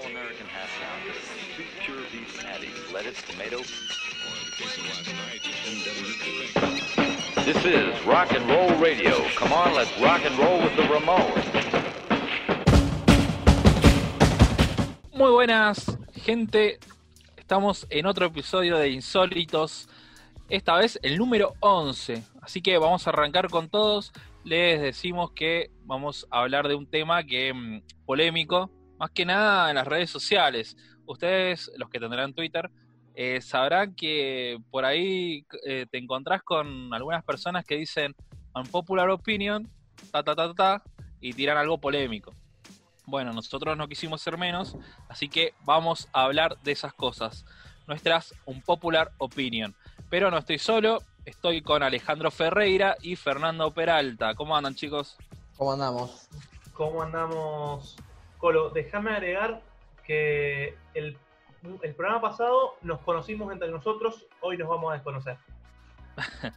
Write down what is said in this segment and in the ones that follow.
All-American half pound, two pure beef patties, lettuce, tomato. This is Rock and Roll Radio. Come on, let's rock and roll with the Ramones. Muy buenas, gente. Estamos en otro episodio de Insólitos. Esta vez el número 11. Así que vamos a arrancar con todos. Les decimos que vamos a hablar de un tema que mm, polémico, más que nada en las redes sociales. Ustedes, los que tendrán Twitter, eh, sabrán que por ahí eh, te encontrás con algunas personas que dicen unpopular opinion, ta ta ta ta, ta, y tiran algo polémico. Bueno, nosotros no quisimos ser menos, así que vamos a hablar de esas cosas. Nuestras unpopular opinion. Pero no estoy solo, estoy con Alejandro Ferreira y Fernando Peralta. ¿Cómo andan, chicos? ¿Cómo andamos? ¿Cómo andamos? Colo, déjame agregar que el, el programa pasado nos conocimos entre nosotros, hoy nos vamos a desconocer.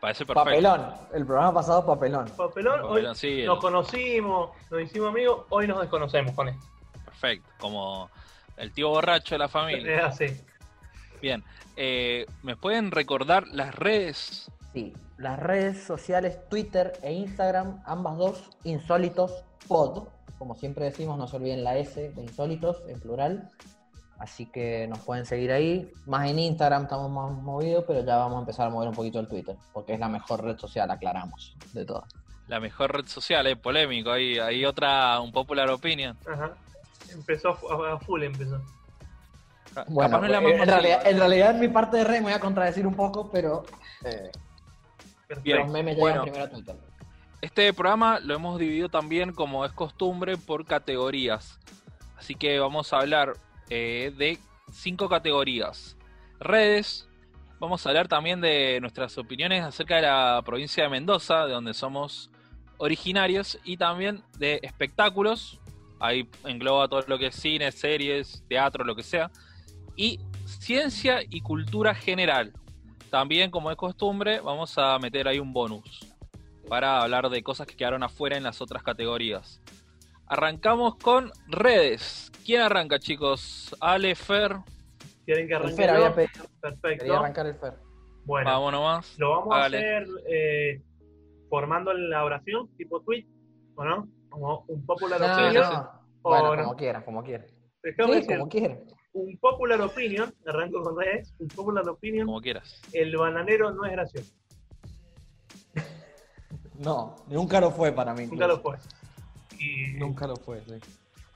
Parece perfecto. Papelón. El programa pasado, papelón. Papelón, hoy Papelón, sí, el- nos conocimos, nos hicimos amigos, hoy nos desconocemos con esto. Perfecto, como el tío borracho de la familia. Es así. Bien, eh, ¿me pueden recordar las redes? Sí. Las redes sociales, Twitter e Instagram, ambas dos, insólitos pod. Como siempre decimos, no se olviden la S de insólitos en plural. Así que nos pueden seguir ahí. Más en Instagram estamos más movidos, pero ya vamos a empezar a mover un poquito el Twitter, porque es la mejor red social, aclaramos, de todas. La mejor red social, es polémico. Hay, hay otra, un popular opinion. Ajá. Empezó a fu- a full, empezó. Bueno, capaz no es la eh, más en, realidad, en realidad en mi parte de red me voy a contradecir un poco, pero eh, Bien, los memes bueno. llegan primero a Twitter. Este programa lo hemos dividido también, como es costumbre, por categorías. Así que vamos a hablar eh, de cinco categorías. Redes, vamos a hablar también de nuestras opiniones acerca de la provincia de Mendoza, de donde somos originarios, y también de espectáculos. Ahí engloba todo lo que es cine, series, teatro, lo que sea. Y ciencia y cultura general. También, como es costumbre, vamos a meter ahí un bonus para hablar de cosas que quedaron afuera en las otras categorías. Arrancamos con redes. ¿Quién arranca, chicos? Ale, Fer, ¿Quieren que El arranque Fer había pedido, quería Perfecto. arrancar el Fer. Bueno, vamos nomás. lo vamos Hágale. a hacer eh, formando la oración, tipo tweet, ¿o no? Como un popular No, opinion. no. o Bueno, no. como quieras, como quieras. Sí, como quieras. un popular opinion, arranco con redes, un popular opinion, Como quieras. el bananero no es gracioso. No, nunca lo fue para mí. Nunca lo fue. Y Nunca lo fue, sí.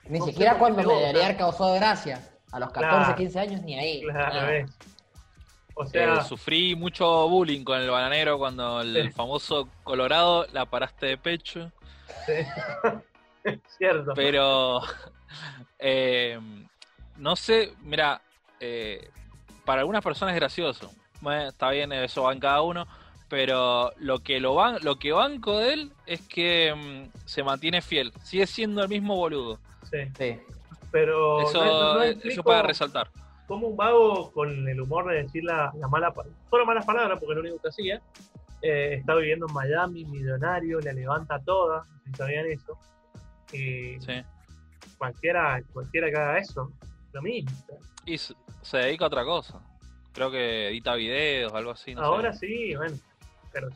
Ni No siquiera cuando qué me no, debería claro. haber causado gracia. A los 14, Claro. 15 años, ni ahí. Claro. O sea, Eh, sufrí mucho bullying con el bananero cuando el, Sí. el famoso Colorado la paraste de pecho. es cierto. Pero eh, no sé, mira, eh, para algunas personas es gracioso. Bueno, está bien, eso va en cada uno. Pero lo que lo van, lo que banco de él es que mm, se mantiene fiel. Sigue siendo el mismo boludo. Sí. Sí. Pero Eso, no, no eso para resaltar. cómo un vago con el humor de decir la, la mala solo malas palabras, porque es lo único que hacía, eh, está viviendo en Miami, millonario, le levanta toda, si sabían eso. Y Sí. cualquiera, cualquiera que haga eso, lo mismo. Y se, se dedica a otra cosa. Creo que edita videos, algo así. No Ahora sé. sí, bueno, pero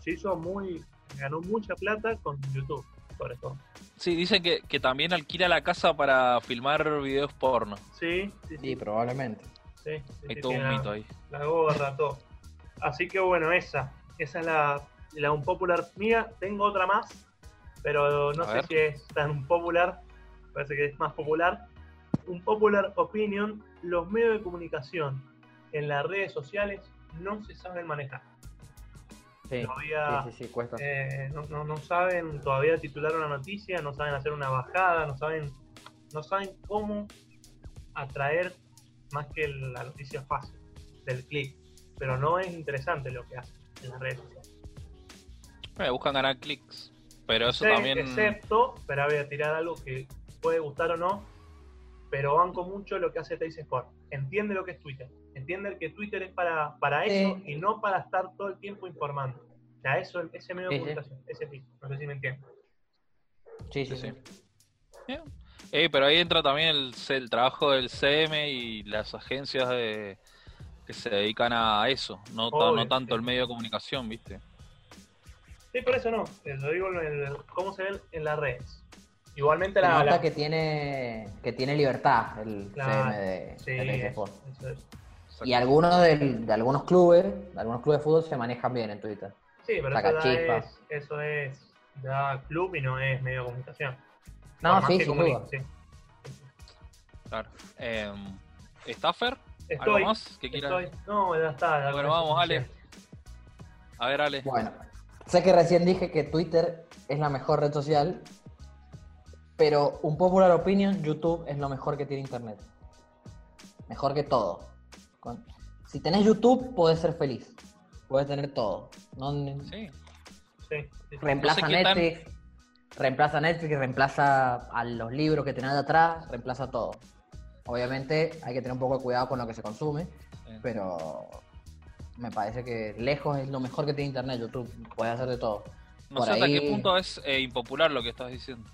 se hizo muy, ganó mucha plata con YouTube, sobre todo. Sí, dicen que, que también alquila la casa para filmar videos porno. Sí, sí, sí. Sí, probablemente. sí, sí, Hay sí, todo un la- mito ahí. la gorra, todo. Así que bueno, esa. Esa es la, la unpopular mía. Tengo otra más, pero no A sé ver. si es tan unpopular. Parece que es más popular. Un popular opinion, los medios de comunicación en las redes sociales no se saben manejar. Sí, Todavía sí, sí, sí, cuesta. eh, no, no, no saben todavía titular una noticia, no saben hacer una bajada, no saben, no saben cómo atraer más que la noticia fácil del clic. Pero no es interesante lo que hacen en las redes sociales. Eh, buscan ganar clics. Pero eso también. Excepto, pero voy a tirar algo que puede gustar o no, pero banco mucho lo que hace Teis Sport. Entiende lo que es Twitter. Entiende que Twitter es para, para eso y no para estar todo el tiempo informando. O sea, eso, ese medio de Sí, sí. comunicación, ese tipo. No sé si me entienden. Sí, sí, Sí, pero ahí entra también el, C- el trabajo del CM y las agencias de, que se dedican a eso, no, Obvio, no tanto sí. el medio de comunicación, ¿viste? Sí, por eso no. Lo digo en el- cómo se ven en las redes. Igualmente la. nota la- que tiene que tiene libertad el Claro, CM de, sí, eSport. eso es. Y algunos del- de algunos clubes, de algunos clubes de fútbol se manejan bien en Twitter. Sí, pero Saca eso, es, eso es ya club y no es medio de comunicación. No, más sí, que sin duda. sí. Claro. Eh, ¿Staffer? ¿Algo Estoy. más que quieras? estoy. No, ya está. ya Bueno, vamos, Ale. A ver, Ale. Bueno, sé que recién dije que Twitter es la mejor red social, pero un popular opinion, YouTube es lo mejor que tiene Internet. Mejor que todo. Con- Si tenés YouTube, podés ser feliz. Podés tener todo. No, Sí. Sí, reemplaza No sé qué tan- Netflix, reemplaza Netflix, reemplaza a los libros que tenés de atrás, reemplaza todo. Obviamente hay que tener un poco de cuidado con lo que se consume, Sí. pero me parece que lejos es lo mejor que tiene Internet, YouTube. Puedes hacer de todo. No por sé hasta qué punto es eh, impopular lo que estás diciendo.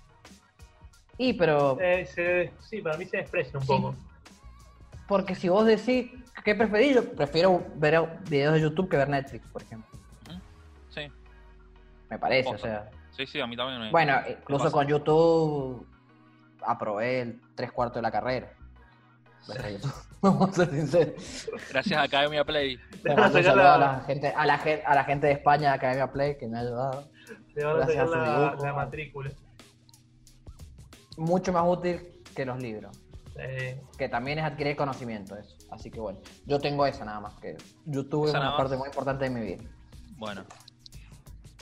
Y pero Eh, se- sí, para mí se desprecia un Sí. poco. Porque si vos decís, ¿qué preferís? Yo prefiero ver videos de YouTube que ver Netflix, por ejemplo. Sí, Me parece, o sea. sí, sí, a mí también me... Bueno, incluso con YouTube aprobé el tres cuartos de la carrera. Vamos a ser sinceros. Gracias a Academia Play. Le a mando un sacar saludo a la, gente, a la, a la gente de España de Academia Play que me ha ayudado. te van a sacar la matrícula. Mucho más útil que los libros. Eh, Que también es adquirir conocimiento eso. Así que bueno, yo tengo esa nada más, que YouTube es una más. parte muy importante de mi vida. Bueno.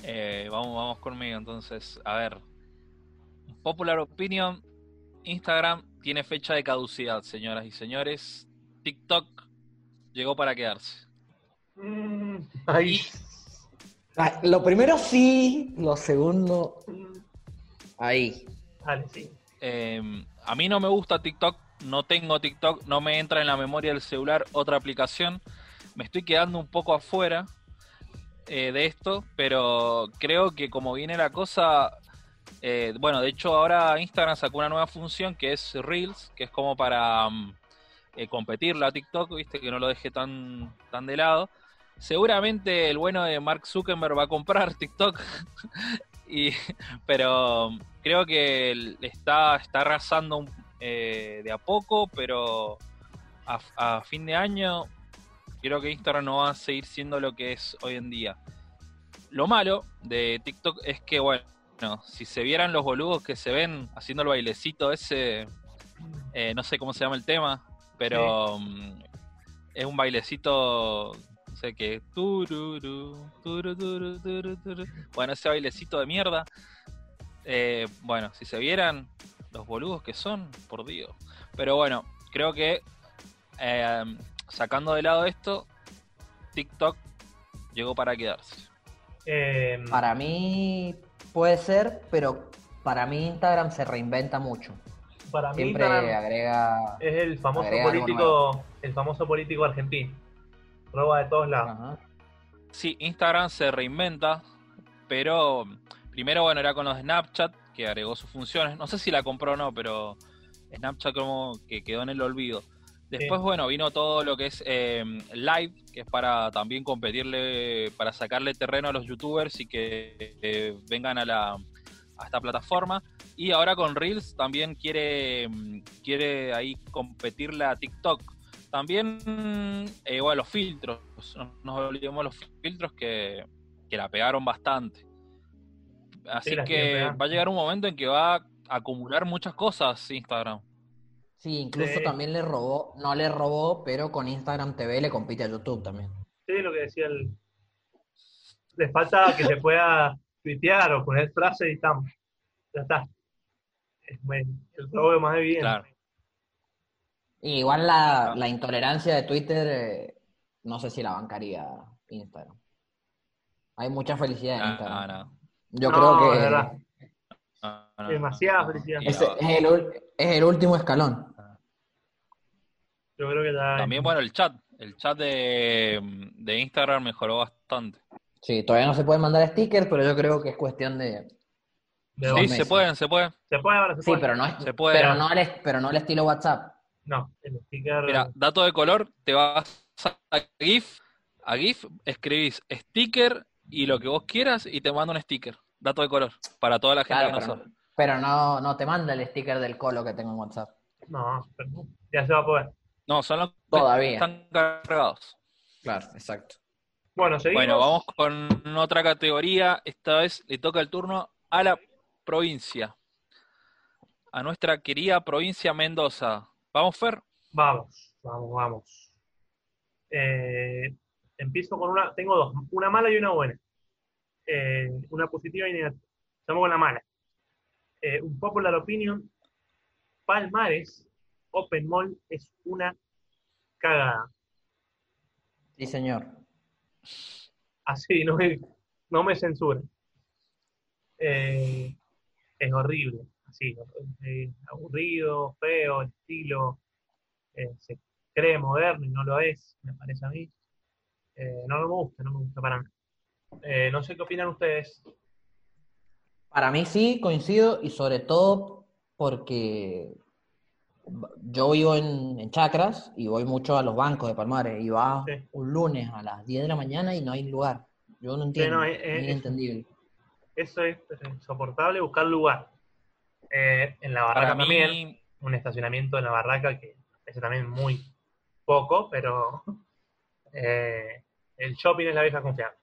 Eh, vamos, vamos conmigo entonces. A ver. Popular Opinion. Instagram tiene fecha de caducidad, señoras y señores. TikTok llegó para quedarse. mm, ahí. Lo primero sí, lo segundo ahí. Dale, sí. Eh, a mí no me gusta TikTok, no tengo TikTok, no me entra en la memoria del celular otra aplicación. Me estoy quedando un poco afuera eh, de esto, pero creo que como viene la cosa, eh, bueno, de hecho ahora Instagram sacó una nueva función que es Reels, que es como para mm, eh, competirla a TikTok, viste, que no lo deje tan, tan de lado. Seguramente el bueno de Mark Zuckerberg va a comprar TikTok. y, pero creo que está, está arrasando eh, de a poco, pero a, a fin de año creo que Instagram no va a seguir siendo lo que es hoy en día. Lo malo de TikTok es que, bueno, si se vieran los boludos que se ven haciendo el bailecito ese, eh, no sé cómo se llama el tema, pero mm, es un bailecito, no sé qué, tururú, turu, turu, turu, turu. bueno, ese bailecito de mierda, eh, bueno, si se vieran los boludos que son, por Dios. Pero bueno, creo que eh, sacando de lado esto, TikTok llegó para quedarse. Eh, Para mí puede ser, pero para mí Instagram se reinventa mucho. para mí Siempre Instagram agrega. es el famoso político, el famoso político argentino. Roba de todos lados. Ajá. Sí, Instagram se reinventa, pero primero, bueno, era con los de Snapchat, que agregó sus funciones. No sé si la compró o no, pero Snapchat como que quedó en el olvido. Después, Sí. bueno, vino todo lo que es eh, Live, que es para también competirle, para sacarle terreno a los youtubers y que eh, vengan a, la, a esta plataforma. Y ahora con Reels también quiere, quiere ahí competirle a TikTok. También, eh, bueno, los filtros, no nos olvidemos los filtros que, que la pegaron bastante. Así que va a llegar un momento en que va a acumular muchas cosas Instagram. Sí, incluso Sí. también le robó, no le robó, pero con Instagram TV le compite a YouTube también. Sí, lo que decía el. Le falta que se pueda tuitear o poner frases y estamos. Ya está. Es el robo más evidente. Claro. Y igual la, la intolerancia de Twitter, eh, no sé si la bancaría Instagram. Hay mucha felicidad en No, Instagram. no, Yo No, creo de que verdad. no, Demasiada felicidad. Ese a- es el, es el último escalón. Yo creo que ya. También, bueno, el chat. El chat de, de Instagram mejoró bastante. Sí, todavía no se pueden mandar stickers, pero yo creo que es cuestión de, De Sí, Sí, meses. se pueden, se pueden. ¿Se puede ahora? ¿Se Sí, puede? pero no, es, Se puede. pero, no al, es- pero no al estilo WhatsApp. No, el sticker. Mira, dato de color, te vas a GIF, a GIF, escribís sticker y lo que vos quieras y te manda un sticker. Dato de color, para toda la gente Claro, que no pero, pero no, no te manda el sticker del colo que tengo en WhatsApp. No, ya se va a poder. No, son los que Todavía. están cargados. Claro, exacto. Bueno, seguimos. Bueno, vamos con otra categoría. Esta vez le toca el turno a la provincia. A nuestra querida provincia Mendoza. ¿Vamos, Fer? Vamos, vamos, vamos. Eh, empiezo con una. Tengo dos, una mala y una buena. Eh, una positiva y negativa. Estamos con la mala. Eh, un popular opinion. Palmares Open Mall es una cagada. Sí, señor. Así, no me, no me censuren. Eh, es horrible, así, eh, aburrido, feo, el estilo, eh, se cree moderno y no lo es, me parece a mí. Eh, no, me gusta, no me gusta para nada. Eh, no sé qué opinan ustedes. Para mí sí, coincido, y sobre todo porque yo vivo en, en Chacras y voy mucho a los bancos de Palmares y va Sí. un lunes a las 10 de la mañana y no hay lugar. Yo no entiendo, no, es eh, inentendible. Eso es insoportable, buscar lugar. Eh, en la barraca mí, también, un estacionamiento en la barraca que es también muy poco, pero eh, el shopping es la vieja confianza.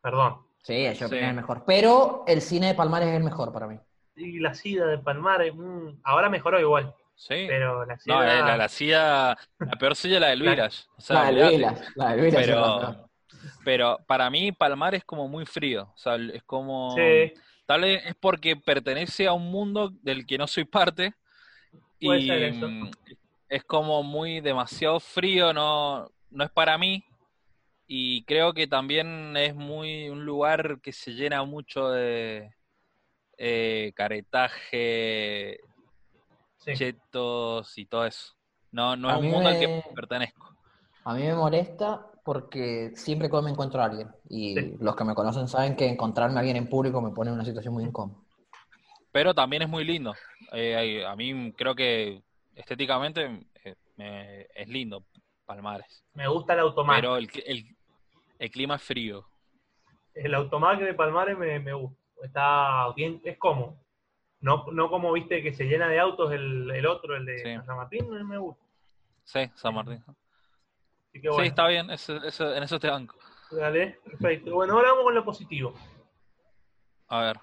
Perdón. Sí, el shopping Sí. es el mejor. Pero el cine de Palmares es el mejor para mí. Y la sida de Palmares, mm, ahora mejoró igual, sí. pero la sida... No, eh, la, la silla, la peor silla es la del La- Village. O sea, La del olvídate. Vilas, la es la Pero, pero para mí Palmar es como muy frío. O sea, es como... Sí, Tal vez es porque pertenece a un mundo del que no soy parte. Puede y ser eso. es como muy demasiado frío, no, no es para mí. Y creo que también es muy un lugar que se llena mucho de eh, caretaje, sí. chetos y todo eso. No, no A es un mundo al que pertenezco. A mí me molesta porque siempre que me encuentro a alguien. Y Sí. los que me conocen saben que encontrarme a alguien en público me pone en una situación muy incómoda. Pero también es muy lindo. Eh, a mí creo que estéticamente eh, me- es lindo Palmares. Me gusta el automac. Pero el, el, el clima es frío. El automac de Palmares me, me gusta. Está bien, es cómodo. No, no como viste que se llena de autos el, el otro, el de Sí. San Martín, me- me gusta. Sí, San Martín. Así que bueno, Sí, está bien, eso, eso- en eso te banco. dale, perfecto. Bueno, ahora vamos con lo positivo. A ver,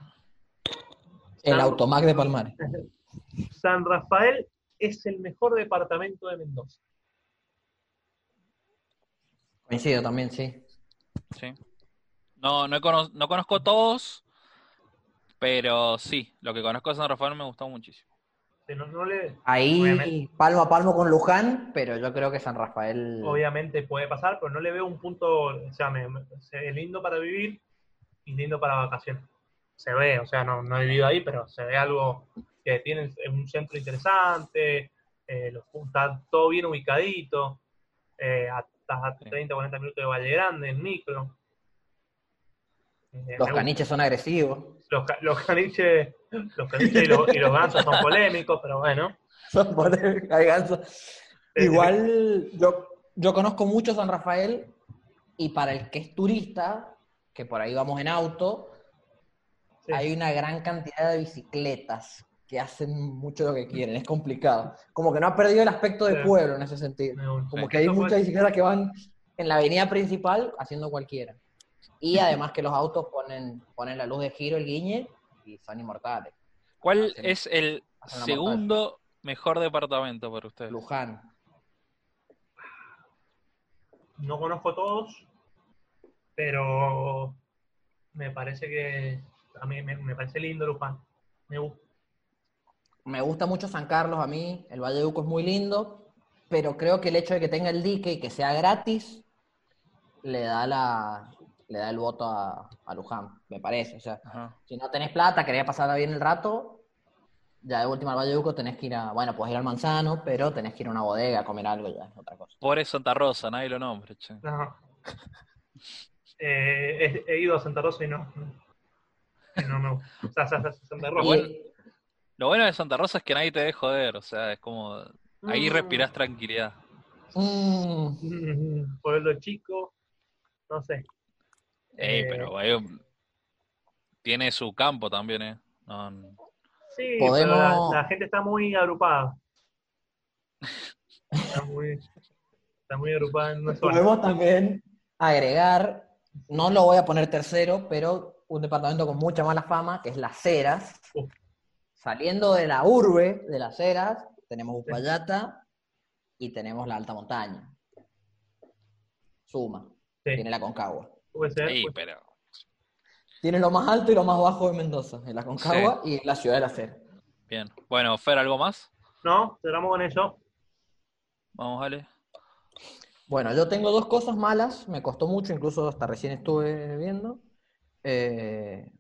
El Automac de Palmares. San Rafael es el mejor departamento de Mendoza. Coincido también, sí. Sí. No, no, he cono- no conozco todos, pero sí, lo que conozco de San Rafael me gustó muchísimo. No, le, Ahí Obviamente. palmo a palmo con Luján, pero yo creo que San Rafael. obviamente puede pasar, pero no le veo un punto, o sea, me- me- es lindo para vivir y lindo para vacaciones. Se ve, o sea, no, no he vivido ahí, pero se ve algo que tiene un centro interesante, eh, lo- está todo bien ubicadito, eh, a- estás a Sí. 30, 40 minutos de Valle Grande en micro. Eh, Los caniches son agresivos. Los, los caniches, los caniches y los, y los gansos son polémicos, pero bueno. Son polémicos, hay gansos. Eh, Igual yo, yo conozco mucho San Rafael y para el que es turista, que por ahí vamos en auto, Sí. hay una gran cantidad de bicicletas que hacen mucho lo que quieren, es complicado. Como que no ha perdido el aspecto de pueblo en ese sentido. Como que hay muchas bicicletas que van en la avenida principal haciendo cualquiera. Y además que los autos ponen, ponen la luz de giro, el guiñe, y son inmortales. ¿Cuál Hacen- es el segundo mejor departamento para ustedes? Luján. No conozco todos, pero me parece que a mí me, me parece lindo Luján. Me gusta. Me gusta mucho San Carlos a mí, el Valle de Uco es muy lindo, pero creo que el hecho de que tenga el dique y que sea gratis le da la le da el voto a, a Luján, me parece. O sea, Ajá. si no tenés plata, querés pasar bien el rato, ya de última al Valle de Uco tenés que ir a, bueno, puedes ir al Manzano, pero tenés que ir a una bodega a comer algo, ya es otra cosa. Pobre Santa Rosa, nadie lo nombra. che. No. Eh, he, he ido a Santa Rosa y no. No, no. O sea, Sa- Sa- Santa Rosa. Bueno. Lo bueno de Santa Rosa es que nadie te ve joder, o sea, es como. Ahí Mm. respirás tranquilidad. Mm, Pueblo chico. No sé. Ey, Eh, pero ahí, tiene su campo también, ¿eh? No, no- Sí, Podemos- pero la, la gente está muy agrupada. Está muy, está muy agrupada en una zona. Podemos también agregar, no lo voy a poner tercero, pero un departamento con mucha mala fama, que es Las Heras. Saliendo de la urbe de Las Heras, tenemos Uspallata y tenemos la alta montaña. Suma, Sí, tiene la Concagua. puede ser. Ey, puede- pero. Tiene lo más alto y lo más bajo de Mendoza, en la Concagua y la ciudad de Las Heras. Bien. Bueno, Fer, ¿algo más? No, cerramos con eso. Vamos, Ale. Bueno, yo tengo dos cosas malas, me costó mucho, incluso hasta recién estuve viendo. eh,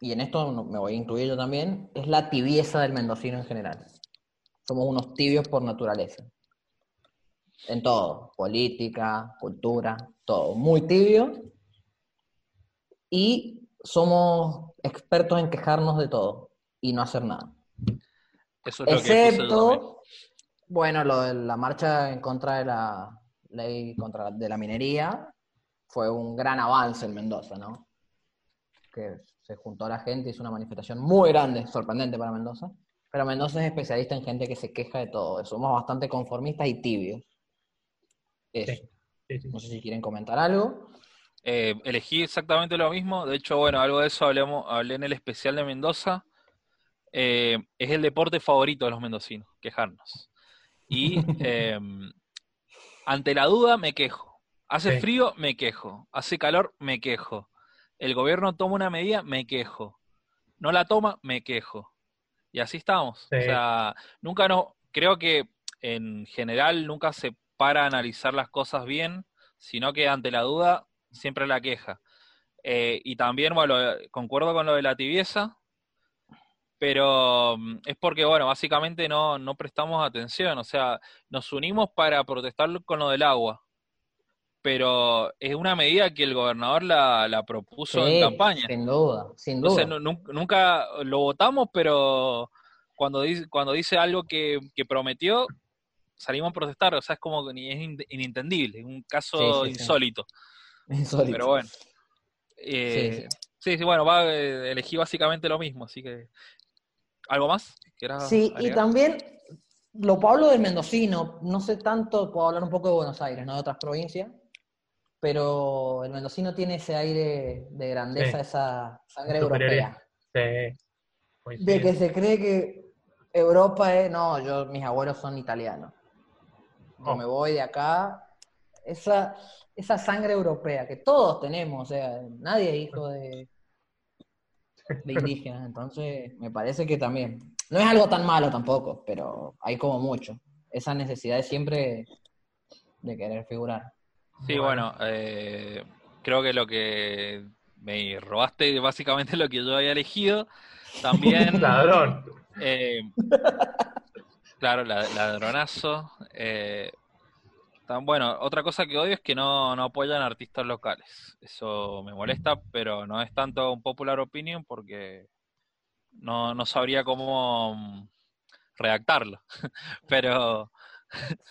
y en esto me voy a incluir yo también, es la tibieza del mendocino en general. Somos unos tibios por naturaleza. En todo, política, cultura, todo. Muy tibio. Y somos expertos en quejarnos de todo y no hacer nada. Eso es lo que puse yo también. Excepto, bueno, lo de la marcha en contra de la ley contra de la minería fue un gran avance en Mendoza, ¿no? Que se juntó la gente, hizo una manifestación muy grande, sorprendente para Mendoza. Pero Mendoza es especialista en gente que se queja de todo. Somos bastante conformistas y tibios. Eso. Sí. Sí, sí. No sé si quieren comentar algo. Eh, elegí exactamente lo mismo. De hecho, bueno, algo de eso hablemos, hablé en el especial de Mendoza. Eh, es el deporte favorito de los mendocinos, quejarnos. Y eh, ante la duda me quejo. Hace Sí. frío, me quejo. Hace calor, me quejo. El gobierno toma una medida, me quejo. No la toma, me quejo. Y así estamos. Sí. O sea, nunca no, creo que en general nunca se para a analizar las cosas bien, sino que ante la duda siempre la queja. Eh, y también, bueno, concuerdo con lo de la tibieza, pero mm, es porque, bueno, básicamente no, no prestamos atención, o sea, nos unimos para protestar con lo del agua, pero es una medida que el gobernador la, la propuso Sí, en campaña. Sin duda, sin duda. Entonces nunca lo votamos, pero cuando dice, cuando dice algo que, que prometió, salimos a protestar, o sea, es como que ni- es in- inintendible, es un caso Sí, sí, sí. insólito. Insólito. Pero bueno. Eh, sí, sí. bueno, va, eh, elegí básicamente lo mismo, así que. ¿Algo más? ¿Quieras Sí, y agregar? también lo hablo del mendocino, no sé tanto, puedo hablar un poco de Buenos Aires, no de otras provincias, pero el mendocino tiene ese aire de grandeza, Sí. esa sangre europea, Sí. De que se cree que Europa es, no, yo, mis abuelos son italianos, Oh. me voy de acá, esa, esa sangre europea que todos tenemos, o sea, nadie es hijo de, de indígenas, entonces me parece que también, no es algo tan malo tampoco, pero hay como mucho, esa necesidad de siempre de querer figurar. Sí, bueno, eh, creo que lo que me robaste básicamente lo que yo había elegido. También. Ladrón. eh, claro, la- ladronazo. Eh, tan, bueno, otra cosa que odio es que no, no apoyan artistas locales. Eso me molesta, pero no es tanto un popular opinion porque no, no sabría cómo mm, redactarlo. pero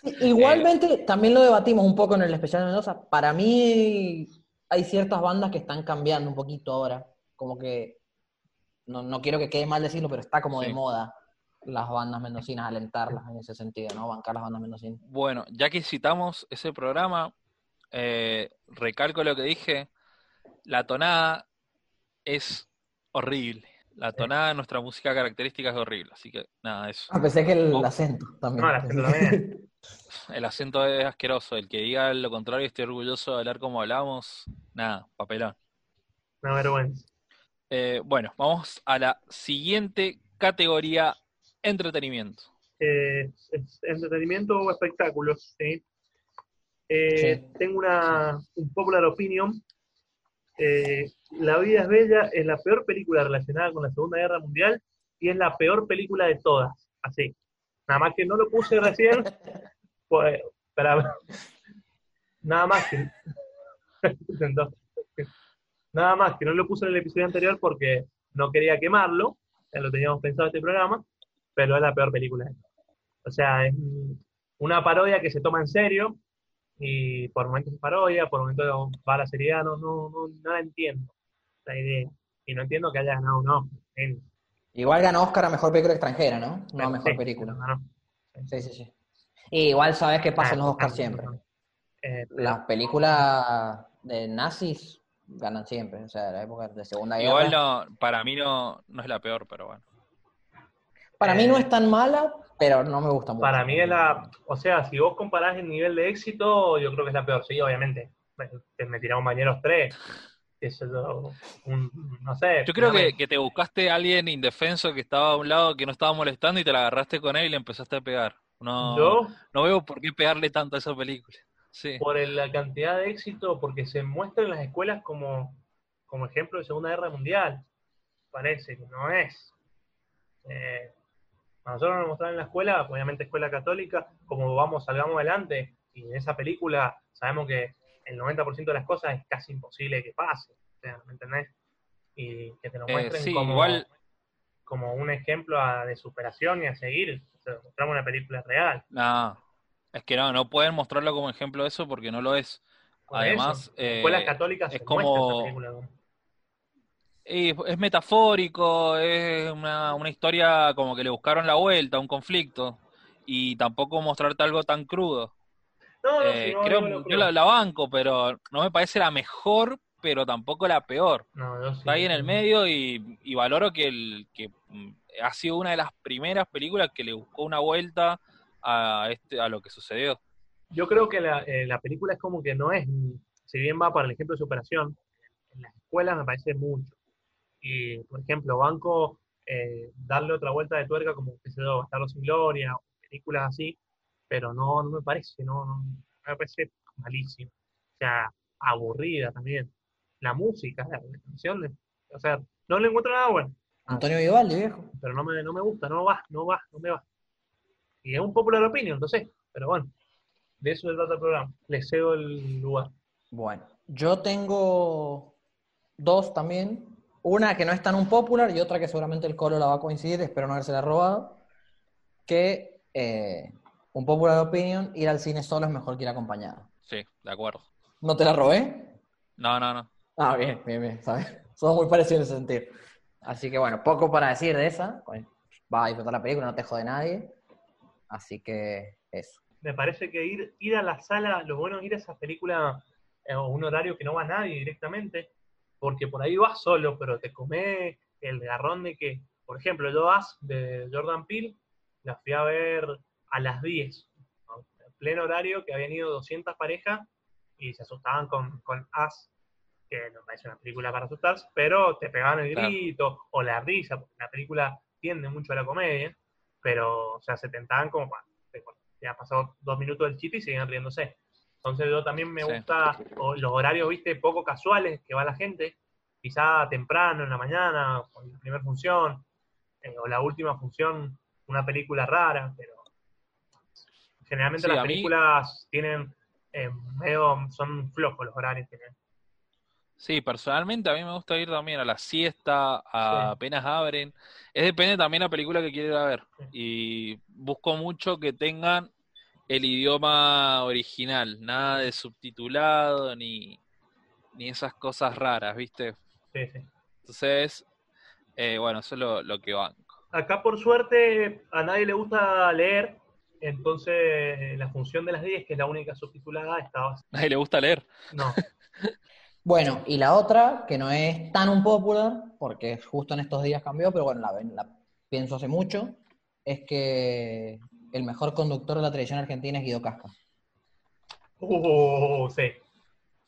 Sí, Igualmente, también lo debatimos un poco en el especial de Mendoza. Para mí hay ciertas bandas que están cambiando un poquito ahora. Como que, no, no quiero que quede mal decirlo, pero está como de moda las bandas mendocinas, alentarlas en ese sentido, ¿no? Bancar las bandas mendocinas. Bueno, ya que citamos ese programa, eh, recalco lo que dije, la tonada es horrible. La tonada de nuestra música característica es horrible, así que nada, eso. Ah, pensé que el Oh. acento también. No, el acento también. El acento es asqueroso, el que diga lo contrario, estoy orgulloso de hablar como hablamos, nada, papelón. Una vergüenza. Eh, bueno, vamos a la siguiente categoría, entretenimiento. Eh, es- entretenimiento o espectáculos, ¿sí? Eh, Sí. Tengo una un popular opinion. Eh, la vida es bella es la peor película relacionada con la Segunda Guerra Mundial y es la peor película de todas. Así. Nada más que no lo puse recién. Pues, espera. Nada más que. Nada más que no lo puse en el episodio anterior porque no quería quemarlo, ya lo teníamos pensado este programa, pero es la peor película. de todas. O sea, es una parodia que se toma en serio, y por momentos es parodia, por momentos va a la seriedad, no, no, no, no la entiendo la idea. Y no entiendo que haya ganado un Oscar. Igual ganó Oscar a mejor película extranjera, ¿no? No a mejor sí, película. ganó. Sí, sí, sí. Y igual sabes qué pasa en los Ah, Oscars ah, siempre. eh, Las películas de nazis ganan siempre. O sea, la época de Segunda Guerra. Igual no, para mí no, no es la peor, pero bueno. Para mí Eh, no es tan mala, pero no me gusta mucho. Para mí es la, o sea, si vos comparás el nivel de éxito, yo creo que es la peor, sí, obviamente. Te me tiraron bañeros 3, eso un, no sé. Yo creo que, que te buscaste a alguien indefenso que estaba a un lado que no estaba molestando y te la agarraste con él y le empezaste a pegar. No, Yo, no veo por qué pegarle tanto a esa película. Sí. por el- la cantidad de éxito, porque se muestra en las escuelas como, como ejemplo de Segunda Guerra Mundial, parece que no es. Eh, a nosotros nos mostraron en la escuela, obviamente escuela católica, como vamos, salgamos adelante, y en esa película sabemos que el 90% de las cosas es casi imposible que pase, o sea, ¿me entendés? Y que te lo Eh, muestren sí, como, igual- como un ejemplo a- de superación y a seguir, o sea, mostramos una película real. No, es que no, no pueden mostrarlo como ejemplo de eso porque no lo es. Además, en eh, escuelas católicas es se como- esa película Y es metafórico, es una, una historia como que le buscaron la vuelta, un conflicto, y tampoco mostrarte algo tan crudo. No, no, Eh, si no, creo, no yo la, la banco, pero no me parece la mejor, pero tampoco la peor. Sí. Está ahí en el medio y, y valoro que, el, que mm, ha sido una de las primeras películas que le buscó una vuelta a, este, a lo que sucedió. Yo creo que la, eh, la película es como que no es, si bien va para el ejemplo de superación, en las escuelas me parece mucho. Y, por ejemplo, Banco, eh, darle otra vuelta de tuerca como, sé yo, Bastardo sin Gloria, o películas así, pero no, no me parece, no, no, me parece malísimo. O sea, aburrida también. La música, la, la canción, de- o sea, no le encuentro nada bueno, Antonio Vivaldi, viejo. pero no me, no me gusta, no va, no va, no me va. Y es un popular opinion, entonces, pero bueno, de eso se trata el programa. Le cedo el lugar. Bueno, yo tengo dos también. Una que no es tan un popular y otra que seguramente el Colo la va a coincidir, espero no haberse robado. Que eh, un popular opinion, ir al cine solo es mejor que ir acompañado. Sí, de acuerdo. ¿No te la robé? No, no, no. Ah, bien, bien, bien, ¿sabes? Somos muy parecidos en ese sentido. Así que bueno, poco para decir de esa. Bueno, vas a disfrutar la película, no te jode nadie. Así que eso. Me parece que ir, ir a la sala, lo bueno es ir a esa película eh, o un horario que no va nadie directamente, porque por ahí vas solo, pero te come el garrón de que, por ejemplo, yo As de Jordan Peele, la fui a ver a las 10, ¿no? en pleno horario que habían ido 200 parejas y se asustaban con, con As, que no parece una película para asustarse, pero te pegaban el Claro. grito o la risa, porque la película tiende mucho a la comedia, pero o sea, se tentaban como para, ya pasado dos minutos del chiste y siguen riéndose. Entonces yo también me Sí. gusta los horarios, viste, poco casuales que va la gente, quizá temprano en la mañana, en la primera función, eh, o la última función, una película rara, pero generalmente Sí, las mí- películas tienen eh, medio, son flojos los horarios. tienen. Sí, personalmente a mí me gusta ir también a la siesta, a Sí. apenas abren. Es depende también de la película que a ver. Sí. Y busco mucho que tengan el idioma original, nada de subtitulado ni, ni esas cosas raras, ¿viste? Sí, sí. Entonces, eh, bueno, eso es lo, lo que banco. Acá por suerte a nadie le gusta leer, entonces la función de las 10, que es la única subtitulada, estaba... A nadie le gusta leer. No, Bueno, y la otra, que no es tan un popular, porque justo en estos días cambió, pero bueno, la, la pienso hace mucho, es que el mejor conductor de la televisión argentina es Guido Casca. Uh, sí.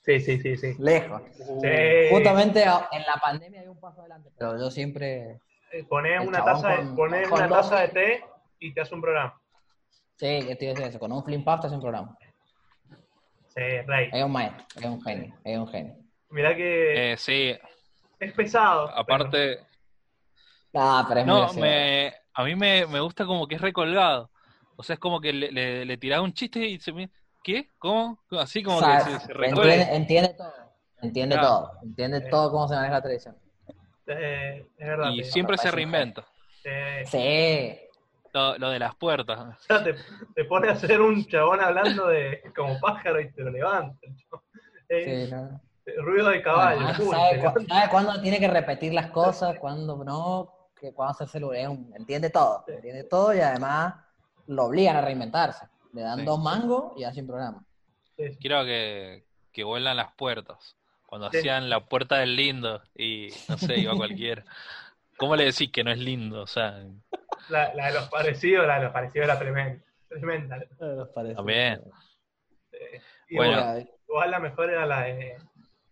Sí, sí, sí, sí. Lejos. Sí. Justamente en la pandemia hay un paso adelante, pero yo siempre... Eh, Ponés El una taza, de, con- ponés con una taza de té y te hace un programa. Sí, que estoy diciendo eso, con un flim puff te hace un programa. Sí, Rey. Es un maestro, es un genio, es un genio. Mirá que Eh, sí, es pesado. pero- aparte, Ah, pero es muy no, me, a mí me, me gusta como que es recolgado. O sea, es como que le, le, le tirás un chiste y se me... ¿Qué? ¿Cómo? Así como O sea, que se, se entiende, entiende todo, entiende Claro. todo, entiende Sí. todo cómo se maneja la televisión. Eh, es verdad. Y siempre se reinventa. te- Sí. Lo, lo de las puertas. o sea, te, te pone a hacer un chabón hablando de como pájaro y te lo levanta. Eh, sí no. Ruido de caballo. Además, pum, sabe, cu- cuándo tiene que repetir las cosas, cuándo no, que cuándo hacerse el entiende todo, entiende todo y además lo obligan a reinventarse. Le dan Sí. dos mangos y hacen programa. Quiero que, que vuelan las puertas. Cuando hacían la puerta del lindo y no sé, iba cualquiera. ¿Cómo le decís que no es lindo? O sea, La, la de los parecidos, la de los parecidos era tremenda. Tremenda. También. Eh, y Bueno. igual, igual la mejor era la de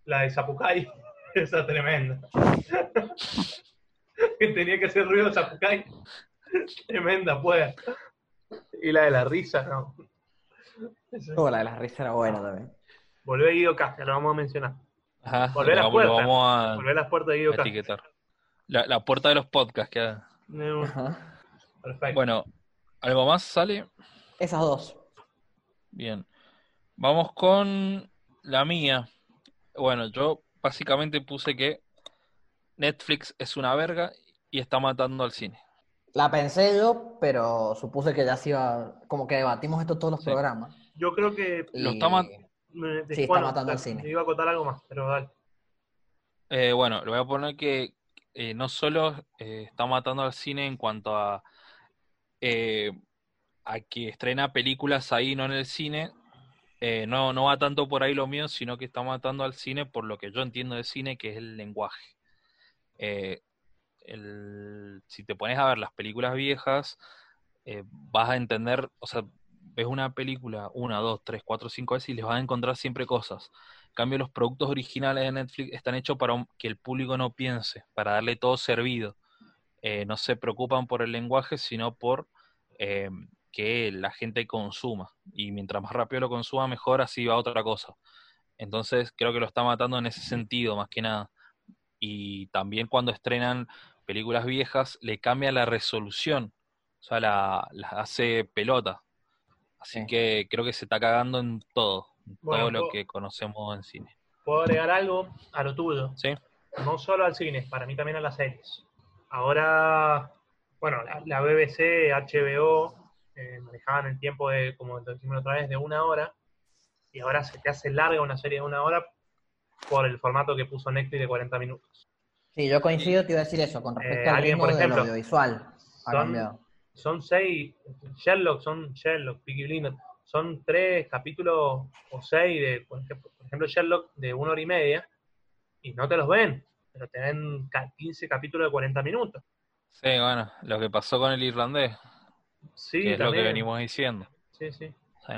la de Zapucay. Esa tremenda. que tenía que hacer ruido Zapucay. Tremenda, pues. Y la de la risa, no. Esa- Oh, la de las risas era buena también. Volvé a Guido Casca, lo vamos a mencionar. ajá, a las puertas. vamos a, Volvé a las puertas de Guido Casca. etiquetar. La, la puerta de los podcasts. Que... Ajá. Perfecto. Bueno, ¿algo más sale? Esas dos. Bien. Vamos con la mía. Bueno, yo básicamente puse que Netflix es una verga y está matando al cine. La pensé yo, pero supuse que ya se iba, como que debatimos esto todos los Sí. programas. Yo creo que Lo y- está mat- me- Sí, está matando al cine. Iba a acotar algo más, pero dale. Eh, bueno, le voy a poner que eh, no solo eh, está matando al cine en cuanto a, eh, a que estrena películas ahí, no en el cine. eh, no, no va tanto por ahí lo mío, sino que está matando al cine por lo que yo entiendo de cine, que es el lenguaje. Eh, el- si te pones a ver las películas viejas, eh, vas a entender, o sea, ves una película una, dos, tres, cuatro, cinco veces y les vas a encontrar siempre cosas. En cambio, los productos originales de Netflix están hechos para que el público no piense, para darle todo servido. Eh, no se preocupan por el lenguaje, sino por eh, que la gente consuma. Y mientras más rápido lo consuma, mejor así va otra cosa. Entonces, creo que lo está matando en ese sentido, más que nada. Y también cuando estrenan películas viejas, le cambia la resolución. O sea, la, la hace pelota. Así Sí. que creo que se está cagando en todo. En Bueno, todo lo que conocemos en cine. Puedo agregar algo a lo tuyo. ¿Sí? No solo al cine, para mí también a las series. Ahora, bueno, la, la BBC, HBO, eh, manejaban el tiempo de, como lo dijimos otra vez, de una hora, y ahora se te hace larga una serie de una hora por el formato que puso Netflix de 40 minutos. Sí, yo coincido, te iba a decir eso, con respecto Eh, al alguien, ritmo por del ejemplo, audiovisual. Ha son- cambiado. Son seis, Sherlock, son Sherlock, Peaky Blinders, son tres capítulos o seis de, por ejemplo, por ejemplo, Sherlock de una hora y media, y no te los ven, pero te ven ca- 15 capítulos de 40 minutos. Sí, bueno, lo que pasó con el irlandés, Sí, que es lo que venimos diciendo. Sí, sí. Sí.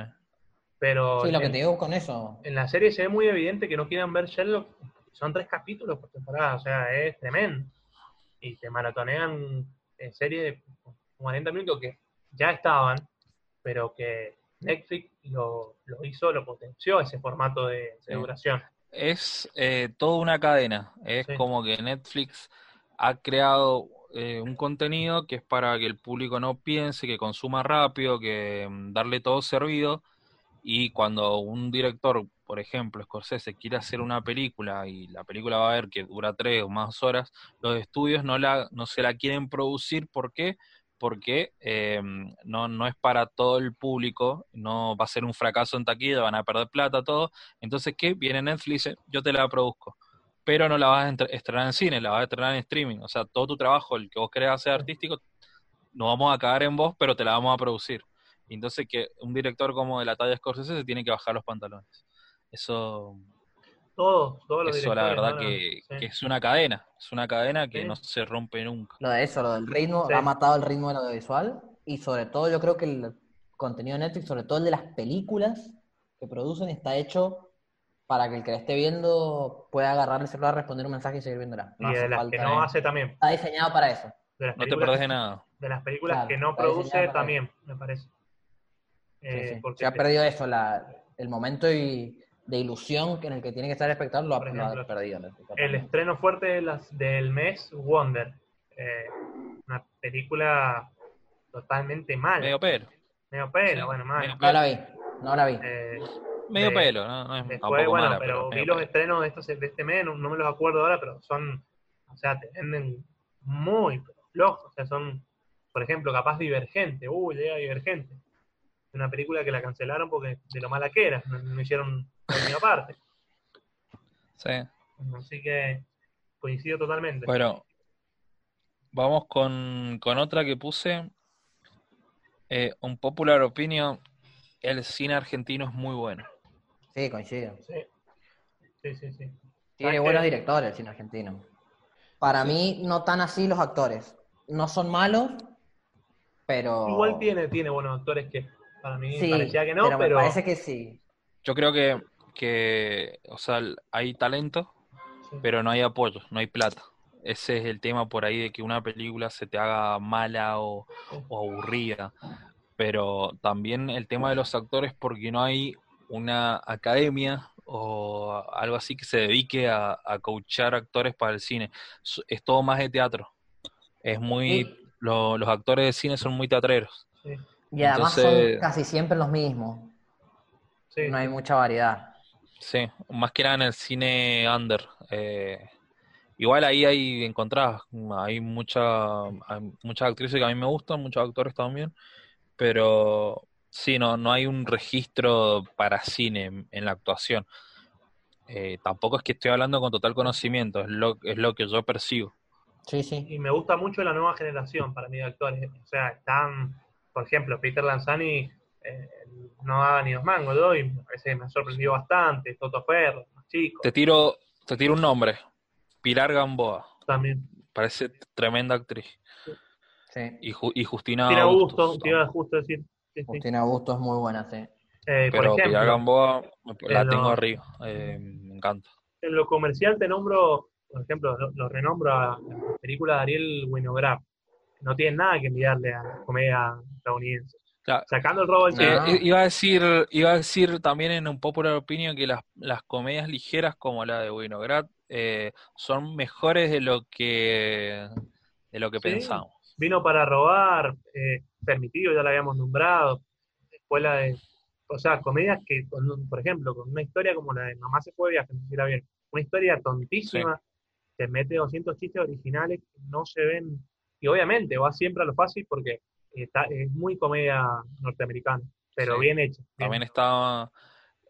Pero Sí, lo que te digo con eso. en la serie se ve muy evidente que no quieran ver Sherlock. Son tres capítulos por temporada, o sea, es tremendo. Y te maratonean en series de 40 minutos que ya estaban, pero que Netflix lo, lo hizo, lo potenció ese formato de, de duración. Es eh, toda una cadena. Es Sí. como que Netflix ha creado eh, un contenido que es para que el público no piense, que consuma rápido, que mm, darle todo servido. Y cuando un director, por ejemplo, Scorsese, quiere hacer una película y la película va a ver que dura tres o más horas, los estudios no, la, no se la quieren producir. ¿Por qué? Porque eh, no, no es para todo el público, no va a ser un fracaso en taquilla, van a perder plata, todo. Entonces, ¿qué? Viene Netflix y dice, yo te la produzco, pero no la vas a estrenar en cine, la vas a estrenar en streaming. O sea, todo tu trabajo, el que vos querés hacer artístico, no vamos a cagar en vos, pero te la vamos a producir. Entonces que un director como de la talla de Scorsese se tiene que bajar los pantalones. Eso, Todos, todos los eso la verdad ¿no? que, Sí. que es una cadena, es una cadena que Sí. no se rompe nunca. Lo de eso, lo del ritmo, Sí. ha matado el ritmo del audiovisual. Y sobre todo, yo creo que el contenido de Netflix, sobre todo el de las películas que producen, está hecho para que el que la esté viendo pueda agarrar el celular, responder un mensaje y seguir viéndola. Y hace de las falta- que no hace también. Está diseñado para eso. No te perdés de nada. de las películas Claro, que no produce también, me parece. Sí, Eh, sí. porque Se ha perdido eso, la, el momento y- de ilusión en el que tiene que estar el espectador, lo ha, Por lo ha ejemplo, perdido. El estreno fuerte de las, del mes, Wonder. Eh, una película totalmente mala. Medio pelo. Medio pelo, Sí, bueno, mal. medio No la vi, no la vi. Eh, Medio de- pelo, ¿no? No es después, tampoco bueno, mala, pero, pero vi los pelo. estrenos de, estos, de este mes, no, no me los acuerdo ahora, pero son o sea, te venden muy flojos, o sea, son, por ejemplo, capaz Divergente, uy, llega Divergente, una película que la cancelaron porque de lo mala que era, no, no hicieron la última parte, Sí. así que coincido totalmente. Bueno, vamos con, con otra que puse. Eh, un popular opinion. El cine argentino es muy bueno. Sí, coincido. Sí, sí, sí. sí. Tiene ¿Sabes buenos directores el cine argentino. Para mí, no tan así los actores. No son malos, pero. Igual tiene, tiene buenos actores que para mí Sí, parecía que no, pero, pero, me parece que sí. Yo creo que, que, o sea, hay talento, sí. pero no hay apoyo, no hay plata. Ese es el tema por ahí de que una película se te haga mala o, o aburrida. Pero también el tema de los actores porque no hay una academia o algo así que se dedique a, a coachar actores para el cine. Es- Es todo más de teatro. Es muy, Sí. lo- los actores de cine son muy teatreros. Sí, Y además Entonces- son casi siempre los mismos. sí. No hay mucha variedad. Sí, más que nada en el cine under. eh, igual ahí hay encontradas, hay mucha, hay muchas actrices que a mí me gustan, muchos actores también, pero sí, no, no hay un registro para cine en, en la actuación. Eh, tampoco es que estoy hablando con total conocimiento, es lo, es lo que yo percibo. Sí, sí. Y me gusta mucho la nueva generación para mí de actores. O sea, están, por ejemplo, Peter Lanzani eh, no daba ni dos mangos, ¿no? y me parece que me sorprendió bastante. Toto Ferro, más chico, Te tiro, te tiro un nombre, Pilar Gamboa, también. parece tremenda actriz. sí. Y, Ju- y Justina Tiene Bustos gusto, te iba justo a decir. Sí, sí. Justina Augusto es muy buena, sí. Eh, por Pero Pilar Gamboa la en tengo lo- arriba, eh, me encanta. en lo comercial te nombro, por ejemplo, lo, lo renombro a la película de Ariel Winograd. No tiene nada que enviarle a la comedia estadounidense. Claro. Sacando el robo del Eh, iba a decir, iba a decir también en un popular opinion que las, las comedias ligeras como la de Winograd eh, son mejores de lo que de lo que Sí. pensamos. Vino para robar, eh, permitido, ya la habíamos nombrado. Escuela de. O sea, comedias que, con un- por ejemplo, con una historia como la de Mamá se fue de viaje, no la vieron. Una historia tontísima, te mete 200 chistes originales que no se ven. Y obviamente va siempre a lo fácil porque está, es muy comedia norteamericana, pero Sí. bien hecha. bien. También está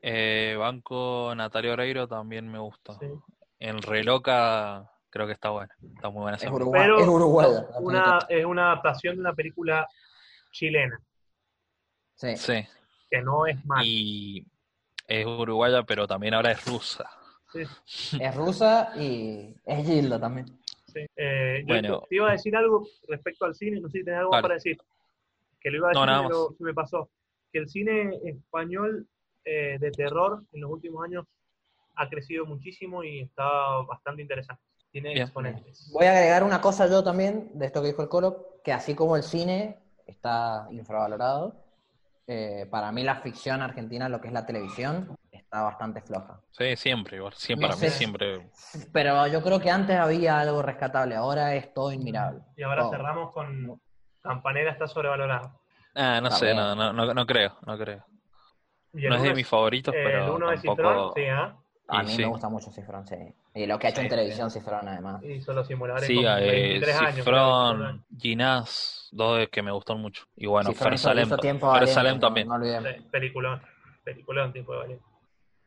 eh, Banco Natalia Oreiro, también me gusta. Sí. En Reloca creo que está buena, está muy buena Es, uruguay, Pero es Una, es una adaptación de una película chilena, Sí. Sí, que no es mal. y es uruguaya, pero también ahora es rusa. Es rusa y es Gilda también. Sí. Eh, yo Bueno. te iba a decir algo respecto al cine, no sé si tenés algo Dale. para decir. Que lo iba a No, decir, nada pero se me pasó. Que el cine español eh, de terror en los últimos años ha crecido muchísimo y está bastante interesante. Tiene Bien. exponentes. Voy a agregar una cosa yo también de esto que dijo el Colo, que así como el cine está infravalorado, eh, para mí la ficción argentina, lo que es la televisión, está bastante floja. Sí, siempre, igual, siempre, No para mí siempre. Pero yo creo que antes había algo rescatable, ahora es todo inmirable. Y ahora Todo. cerramos con Campanera está sobrevalorado. Ah, no Está sé, no, no, no, no creo, no creo. Y No es de mis favoritos, eh, pero el uno de tampoco... Cifrón, sí, ¿ah? A Y mí sí. me gusta mucho Cifrón, sí. Y lo que ha hecho Sí, en televisión Cifrón, además. Hizo los simuladores Sí, con eh, 23 años. creo, 23 Cifrón, años. Ginás, dos que me gustan mucho. Y bueno, Fer Salem, Fer Salem no- también. No olvidemos. Sí, peliculón. Peliculón, tipo de valiente.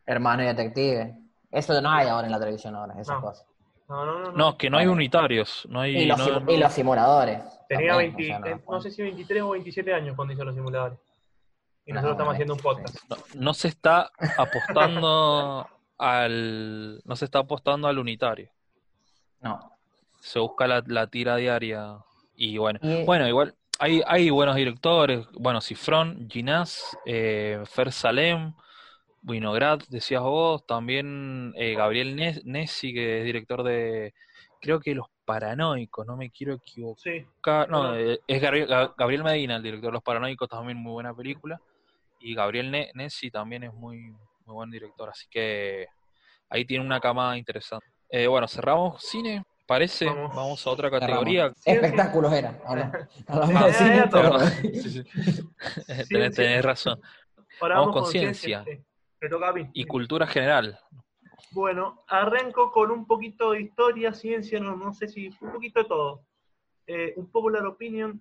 Hermano y detective. Eso no hay ahora en la televisión ahora, esas No. cosas. No, no, no. no. No, es que no hay unitarios, no hay... Y los, no- simu- no- y los simuladores. Tenía también, 20, o sea, eh, no sé si 23 o 27 años cuando hizo los simuladores. Y No, nosotros estamos bueno, haciendo un podcast. no, no se está apostando al... No se está apostando al unitario. No. Se busca la, la tira diaria y bueno. Y- Bueno, igual hay, hay buenos directores. Bueno, Cifrón, Ginás, eh, Fer Salem, Winograd, decías vos. También eh, Gabriel Nes- Nessi, que es director de. Creo que Los Paranoicos, no me quiero equivocar. Sí, No, eh, es Gabriel, Ga- Gabriel Medina, el director de Los Paranoicos, también muy buena película. Y Gabriel Ne- Nessi también es muy, muy buen director. Así que ahí tiene una camada interesante. Eh, bueno, cerramos cine. Parece, Vamos. vamos a otra Cerramos. categoría. Espectáculos era. Hablamos de cine, tenés, razón. ahora Vamos con ciencia. sí. Me toca a mí. Y cultura general. Bueno, arranco con un poquito de historia, ciencia, no, no sé si un poquito de todo. Eh, un popular opinion,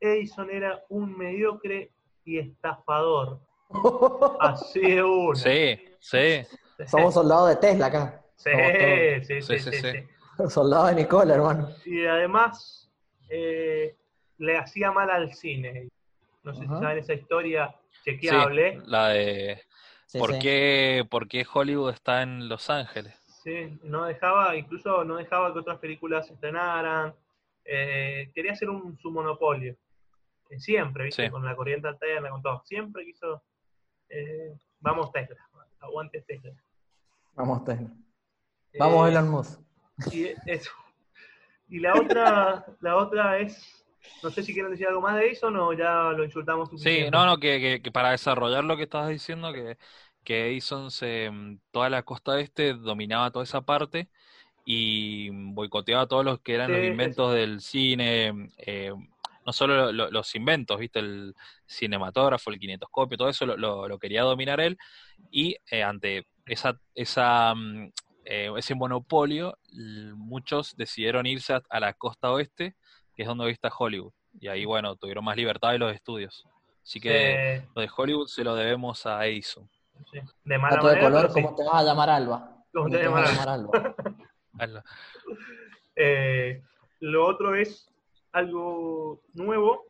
Edison era un mediocre y estafador. Así de uno. Sí, sí. Somos soldados de Tesla acá. Sí, sí, Sí, sí, sí, sí, sí. sí. Soldados de Nicola, hermano. Y además eh, le hacía mal al cine. No sé si saben esa historia Sí, chequeable. la de Sí, ¿por, sí. Qué, por qué Hollywood está en Los Ángeles. Sí, no dejaba, incluso no dejaba que otras películas se estrenaran. Eh, quería hacer un, su monopolio. Eh, siempre, ¿viste? Sí. Con la corriente alterna, con todo. Siempre quiso. eh, vamos Tesla, aguante Tesla. Vamos, Tesla. Vamos, Eh, Elon Musk. Y eso. Y la otra, la otra es. No sé si quieren decir algo más de eso o ya lo insultamos Sí, no, no, que, que- que para desarrollar lo que estabas diciendo, que, que Edison se, mm, toda la costa este dominaba toda esa parte y boicoteaba todos los que eran los Sí, inventos del cine, eh, no solo lo- lo- los inventos, viste, el cinematógrafo, el kinetoscopio, todo eso lo, lo- lo quería dominar él y eh, ante esa, esa, mm, eh, ese monopolio, muchos decidieron irse a, a la costa oeste, que es donde hoy está Hollywood. Y ahí, bueno, tuvieron más libertad de los estudios. Así que Sí, lo de Hollywood se lo debemos a Edison. sí. De mala Dato de manera, color, sí. ¿cómo te vas a llamar Alba? ¿Cómo te vas a llamas? llamar Alba? Eh, lo otro es algo nuevo,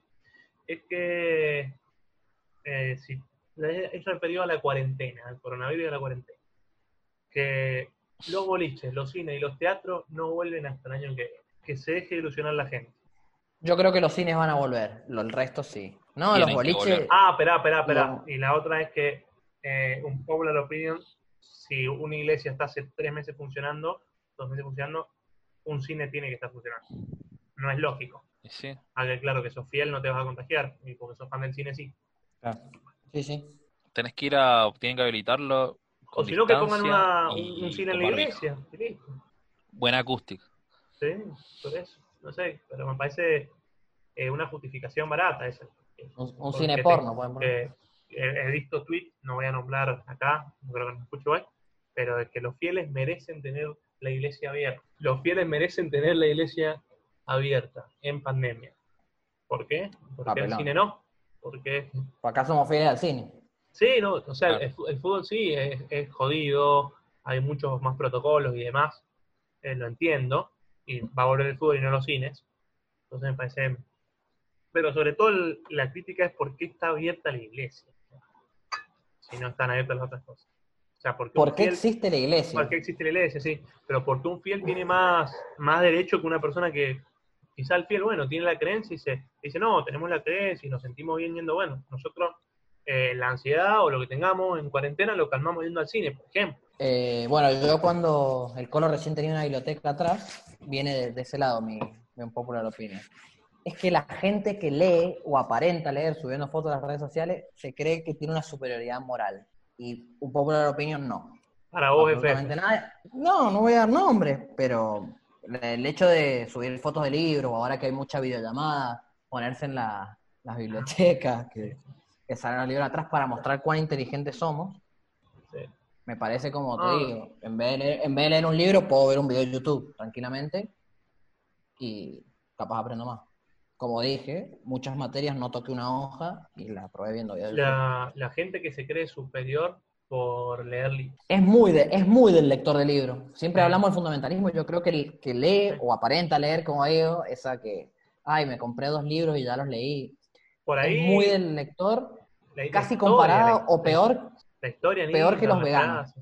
es que eh, sí, es referido a la cuarentena, al coronavirus y a la cuarentena. Que los boliches, los cines y los teatros no vuelven hasta el año que viene. Que se deje de ilusionar la gente. Yo creo que los cines van a volver, lo- el resto sí. No, Tienen los boliches. Ah, espera, espera, espera. No. Y la otra es que eh, un popular opinion, si una iglesia está hace tres meses funcionando, dos meses funcionando, un cine tiene que estar funcionando. No es lógico. Sí, Ah, que claro, que sos fiel no te vas a contagiar, y porque sos fan del cine sí. Claro. Sí, sí. tenés que ir a, tienen que habilitarlo. O si no, que pongan una, un, y un cine en la iglesia. y listo. Buena acústica. Sí, por eso. No sé, pero me parece eh, una justificación barata esa. Un, cine porno, poner. que he, visto tweets, no voy a nombrar acá, no creo que nos escuche hoy, pero es que los fieles merecen tener la iglesia abierta. Los fieles merecen tener la iglesia abierta en pandemia. ¿Por qué? Porque el cine no. Porque Por acá somos fieles al cine. Sí, no, o sea, Claro. el, el fútbol sí es, es jodido, hay muchos más protocolos y demás, eh, lo entiendo, y va a volver el fútbol y no los cines, entonces me parece... Pero sobre todo el- la crítica es por qué está abierta la iglesia, si no están abiertas las otras cosas. O sea, porque ¿Por qué fiel- existe la iglesia? ¿Por qué existe la iglesia? Sí, pero porque un fiel tiene más, más derecho que una persona que quizá el fiel, bueno, tiene la creencia y se dice, no, tenemos la creencia y nos sentimos bien yendo, bueno, nosotros eh, la ansiedad o lo que tengamos en cuarentena lo calmamos yendo al cine, por ejemplo. Eh, bueno, yo cuando el Colo recién tenía una biblioteca atrás, viene de, de ese lado mi, mi popular opinion. Es que la gente que lee o aparenta leer subiendo fotos a las redes sociales se cree que tiene una superioridad moral. Y un popular opinion no. Para vos, nada. No, no voy a dar nombres, pero el hecho de subir fotos de libros, o ahora que hay mucha videollamada, ponerse en la- las bibliotecas, que, que salen los libros atrás para mostrar cuán inteligentes somos, Sí. Me parece como te Ah. digo, en vez, de leer, en vez de leer un libro, puedo ver un video de YouTube tranquilamente y capaz aprendo más. Como dije, muchas materias no toqué una hoja y la probé viendo videos. La, la gente que se cree superior por leer libros. Es muy, de, es muy del lector de libros. Siempre Sí. hablamos del fundamentalismo. Yo creo que el que lee o aparenta leer, como digo, esa que, ay, me compré dos libros y ya los leí. Por ahí, es muy del lector, casi comparado o peor. La historia peor que los veganos.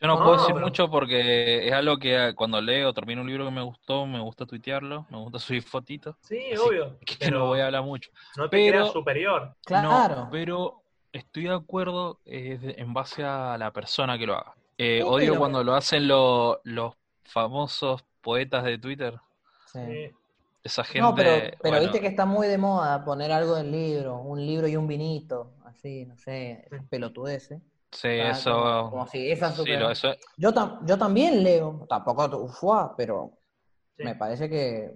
Yo no, No, puedo decir pero- mucho porque es algo que cuando leo termino un libro que me gustó, me gusta tuitearlo, me gusta subir fotitos, Sí, obvio. que Pero no voy a hablar mucho. no te pero- creas superior. Claro. No, pero estoy de acuerdo eh, en base a la persona que lo haga. Eh, Sí, odio pero- cuando lo hacen lo- los famosos poetas de Twitter. Sí. Esa gente. No, pero, pero bueno, viste que está muy de moda poner algo del libro, un libro y un vinito, así, no sé, esas pelotudeces. Sí, Ah, eso. Como, como si esas sí, super- lo- eso- yo, tam- yo también leo, tampoco ufua, pero Sí. me parece que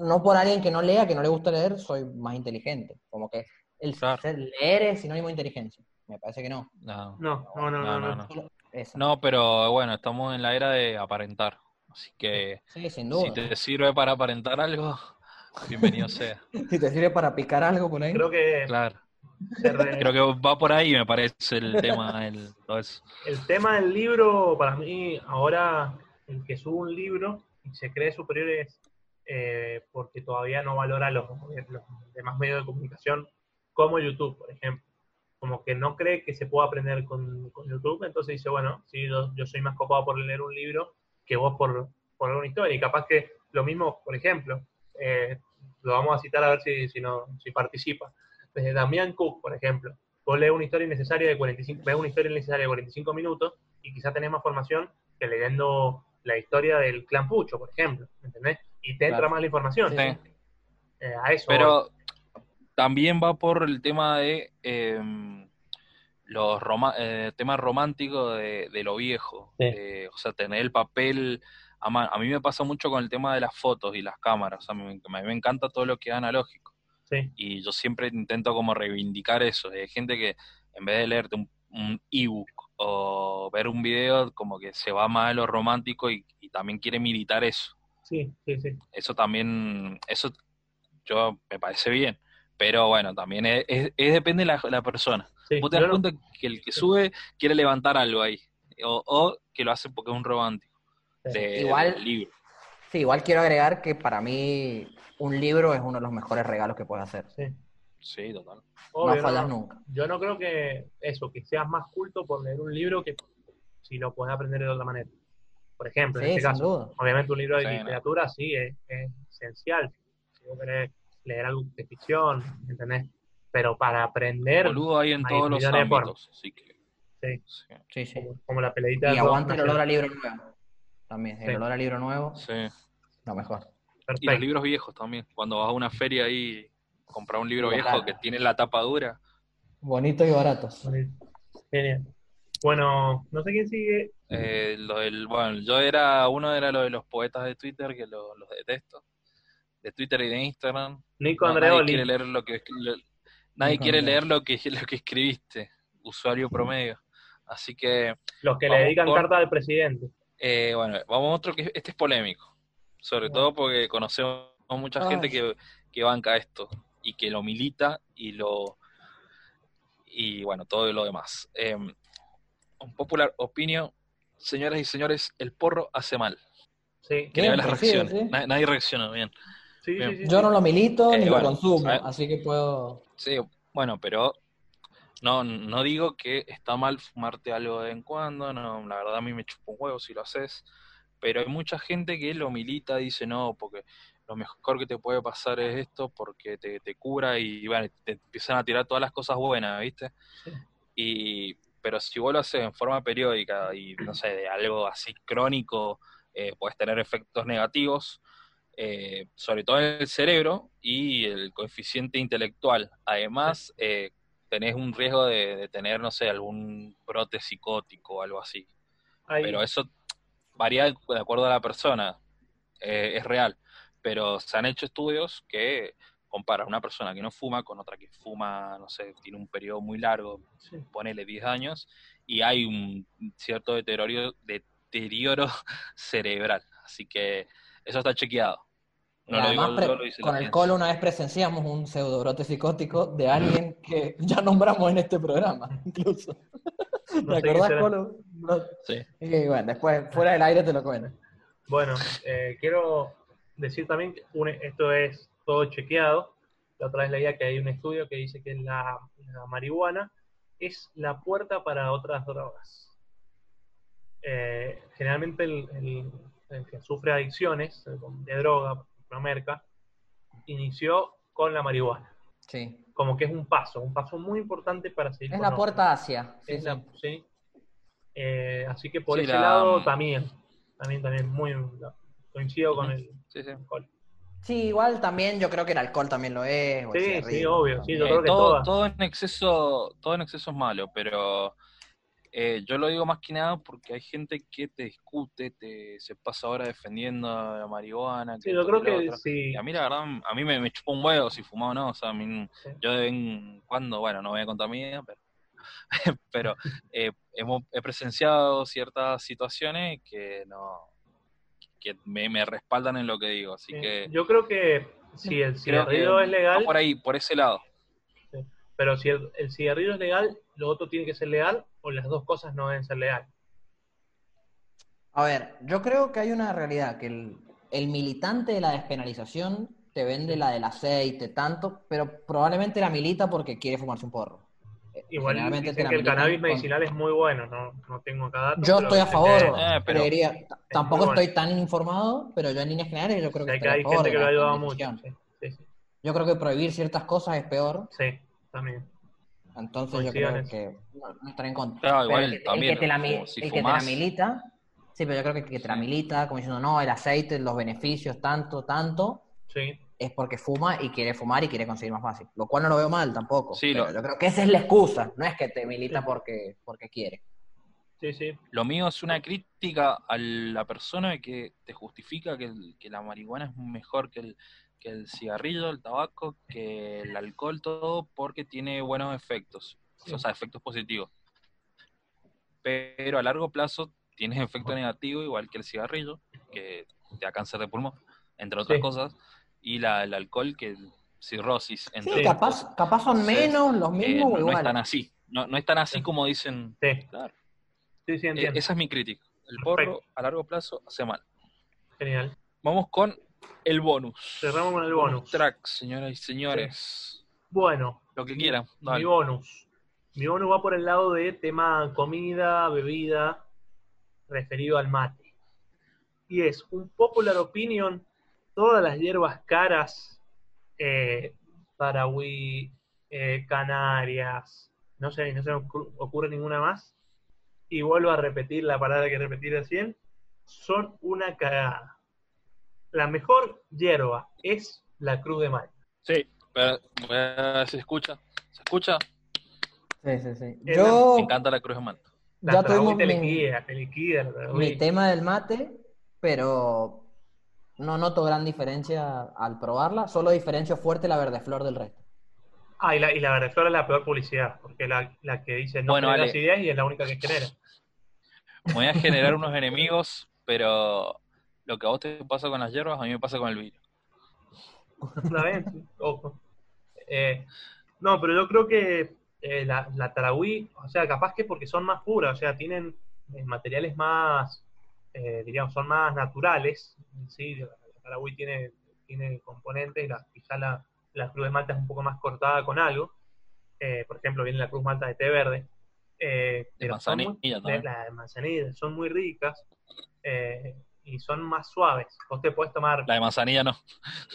no por alguien que no lea, que no le gusta leer, soy más inteligente. Como que el Claro. ser- leer es sinónimo de inteligencia. Me parece que no. no. No, no, no, no. No, no. no, no. Esa. No, pero bueno, estamos en la era de aparentar. Así que Sí, sin si duda. te sirve para aparentar algo, bienvenido sea. Si te sirve para picar algo por ahí. Creo que Claro. Creo que va por ahí, me parece el tema, el, todo eso. el tema del libro, para mí, ahora el que sube un libro y se cree superior es eh, porque todavía no valora los, los demás medios de comunicación, como YouTube, por ejemplo. Como que no cree que se pueda aprender con, con YouTube, entonces dice, bueno, sí, yo, yo soy más copado por leer un libro que vos por, por una historia. Y capaz que lo mismo, por ejemplo, eh, lo vamos a citar a ver si, si, no, si participa. Desde Damián Cook, por ejemplo, vos lees una historia innecesaria de 45, ves una historia innecesaria de 45 minutos y quizás tenés más formación que leyendo la historia del clan Pucho, por ejemplo, ¿me ¿entendés? Y te entra Claro. más la información. Sí, Sí. Eh, a eso voy. Pero también va por el tema de eh, los roma eh, temas románticos de, de lo viejo. Sí. Eh, o sea, tener el papel. A, mí me pasa mucho con el tema de las fotos y las cámaras. O sea, me, a mí me encanta todo lo que es analógico. Sí, Y yo siempre intento como reivindicar eso. Hay gente que en vez de leerte un, un ebook o ver un video, como que se va más a lo romántico y, y también quiere militar eso sí, sí, sí. eso también, eso yo me parece bien, pero bueno, también es, es- es depende de la, la persona. sí. Vos te das no- cuenta que el que sube quiere levantar algo ahí, o, o que lo hace porque es un romántico Sí. de, Igual- del libro. Sí, igual quiero agregar que para mí un libro es uno de los mejores regalos que puedes hacer. sí. Sí, total. Obvio, no fallas no. nunca. Yo no creo que eso, que seas más culto por leer un libro que si lo puedes aprender de otra manera. Por ejemplo, en este sin caso, duda. obviamente un libro de Sí, no. literatura sí es, es esencial. Si vos querés leer algo de ficción, ¿entendés? Pero para aprender, Boludo hay en hay todos los ámbitos, así que Sí. sí. Sí, como, como la peleita Y aguanta el olor a libro nuevo. También, el olor a libro nuevo, Sí. lo mejor. Y los libros viejos también, cuando vas a una feria ahí comprar un libro viejo que tiene la tapa dura. Bonitos y baratos. Genial. Bueno, no sé quién sigue. Eh, lo del, bueno, yo era, uno era lo de los poetas de Twitter, que lo- los detesto. De Twitter y de Instagram. Nico No, nadie Andreoli. quiere leer lo que lo- nadie Nico quiere Andreoli. leer lo que lo que escribiste, usuario promedio. Así que, Los que le dedican con- carta al presidente. eh, bueno, vamos a otro que este es polémico. Sobre todo porque conocemos mucha Ay. gente que, que banca esto y que lo milita y lo y bueno, todo lo demás. Eh, un popular opinion, señoras y señores, el porro hace mal. Sí, ver Bien, las reacciones. sí. Nadie reaccionó bien. sí, Bien. sí, sí, Yo sí. no lo milito Eh, ni bueno, lo consumo, ¿sabes? así que puedo. Sí, bueno, pero no, no digo que está mal fumarte algo de vez en cuando, no, la verdad a mí me chupa un huevo si lo haces, pero hay mucha gente que lo milita, dice no, porque lo mejor que te puede pasar es esto porque te, te cura y bueno, te empiezan a tirar todas las cosas buenas, ¿viste? Sí. Y, pero si vos lo haces en forma periódica y no sé, de algo así crónico, eh, puedes tener efectos negativos, eh, sobre todo en el cerebro y el coeficiente intelectual. Además, eh, tenés un riesgo de, de tener, no sé, algún brote psicótico o algo así. Ahí- Pero eso varía de acuerdo a la persona, eh, es real. Pero se han hecho estudios que comparan una persona que no fuma con otra que fuma, no sé, tiene un periodo muy largo, sí. ponele 10 años, y hay un cierto deterioro, deterioro cerebral. Así que eso está chequeado. No lo digo yo, lo dice con el colo una vez presenciamos un pseudobrote psicótico de alguien que ya nombramos en este programa, incluso. No ¿Te acordás, será. Colo? Bro- Sí. Y bueno, después, fuera del aire te lo cuento. Bueno, eh, quiero decir también que un- esto es todo chequeado. La otra vez leía que hay un estudio que dice que la, la marihuana es la puerta para otras drogas. Eh, generalmente el, el- el que sufre adicciones eh, de droga, por ejemplo, merca, inició con la marihuana. Sí. Como que es un paso, un paso muy importante para seguir Es con la puerta hacia. Sí, Es la- sí. Eh, así que por Sí, ese la- lado también, también, también muy coincido con el Sí, sí. alcohol. Sí, igual también yo creo que el alcohol también lo es. Sí, sí, obvio, sí, yo creo que todo, todas. todo en exceso, todo en exceso es malo, pero eh, yo lo digo más que nada porque hay gente que te discute, te se pasa ahora defendiendo la marihuana. Sí, yo creo que otro. sí. Y a mí la verdad, a mí me, me chupa un huevo si fumaba o no, o sea, a mí, Sí. yo de vez en cuando, bueno, no voy a contar mi vida, pero pero eh, hemos, he presenciado ciertas situaciones que no que me, me respaldan en lo que digo, así Sí. que Yo creo que si el cigarrillo es legal, por ahí, por ese lado. pero si el, el cigarrillo es legal, lo otro tiene que ser legal o las dos cosas no deben ser legales. A ver, yo creo que hay una realidad, que el, el militante de la despenalización te vende la del aceite, tanto, pero probablemente la milita porque quiere fumarse un porro. Igual dicen que el cannabis con- medicinal es muy bueno, no, no tengo acá datos. Yo estoy a favor, que- Eh, pero- t- tampoco bueno. estoy tan informado, pero yo en líneas generales yo creo que sé que hay favor gente que lo ha ayudado mucho. despenalización. Sí, sí, sí. Yo creo que prohibir ciertas cosas es peor, Sí, también. entonces yo creo que no, no estaré en contra. Claro, Pero igual el, que- el también, que te la, si el que te la milita, sí, pero yo creo que el que te la milita, como diciendo, no, el aceite, los beneficios, tanto, tanto, Sí, es porque fuma y quiere fumar y quiere conseguir más fácil. Lo cual no lo veo mal tampoco. Sí, pero lo- yo creo que esa es la excusa, no es que te milita Sí. porque, porque quiere. sí, sí. Lo mío es una crítica a la persona que te justifica que, el- que la marihuana es mejor que el, que el cigarrillo, el tabaco, que el alcohol, todo, porque tiene buenos efectos, Sí. o sea, efectos positivos. Pero a largo plazo tiene efecto negativo, igual que el cigarrillo, que te da cáncer de pulmón, entre otras Sí. cosas, y la, el alcohol, que cirrosis, entre Sí, capaz, capaz son Entonces, menos, los Eh, mismos o no, no es tan así, no, no es tan así como dicen. Sí, Claro. sí, sí, Eh, entiendo. esa es mi crítica. El porro a largo plazo hace mal. Genial. Vamos con el bonus. Cerramos con el bonus. Track, señoras y señores. Bueno, Lo que quieran. mi bonus. Mi bonus va por el lado de tema comida, bebida, referido al mate. Y es un popular opinion, todas las hierbas caras, eh, Paraguay, eh, Canarias, no sé, no se me ocur- ocurre ninguna más. Y vuelvo a repetir la palabra que repetí recién, son una cagada. La mejor hierba es la cruz de Malta. Sí, pero voy a ver si se escucha. ¿Se escucha? Sí, sí, sí. Es Yo Me encanta la cruz de manta. La ya tuvimos te mi, liquida, te liquida la Paraguay. mi tema del mate, pero no noto gran diferencia al probarla, solo diferencio fuerte la verde flor del resto. Ah, y la, y la verdadera es la peor publicidad, porque la, la que dice no Bueno, Ale. ideas y es la única que genera. Voy a generar unos enemigos, pero lo que a vos te pasa con las hierbas, a mí me pasa con el vino. Una vez, ojo. Eh, no, pero yo creo que eh, la, la Tarahui, o sea, capaz que porque son más puras, o sea, tienen eh, materiales más, eh, diríamos, son más naturales. Sí, la, Tarahui tiene, tiene componentes, la, quizá la, la cruz de malta es un poco más cortada con algo. Eh, por ejemplo, viene la cruz malta de té verde. Eh, pero son muy- manzanilla de- también. la de manzanilla, son muy ricas eh, y son más suaves. Vos te puedes tomar La de manzanilla no.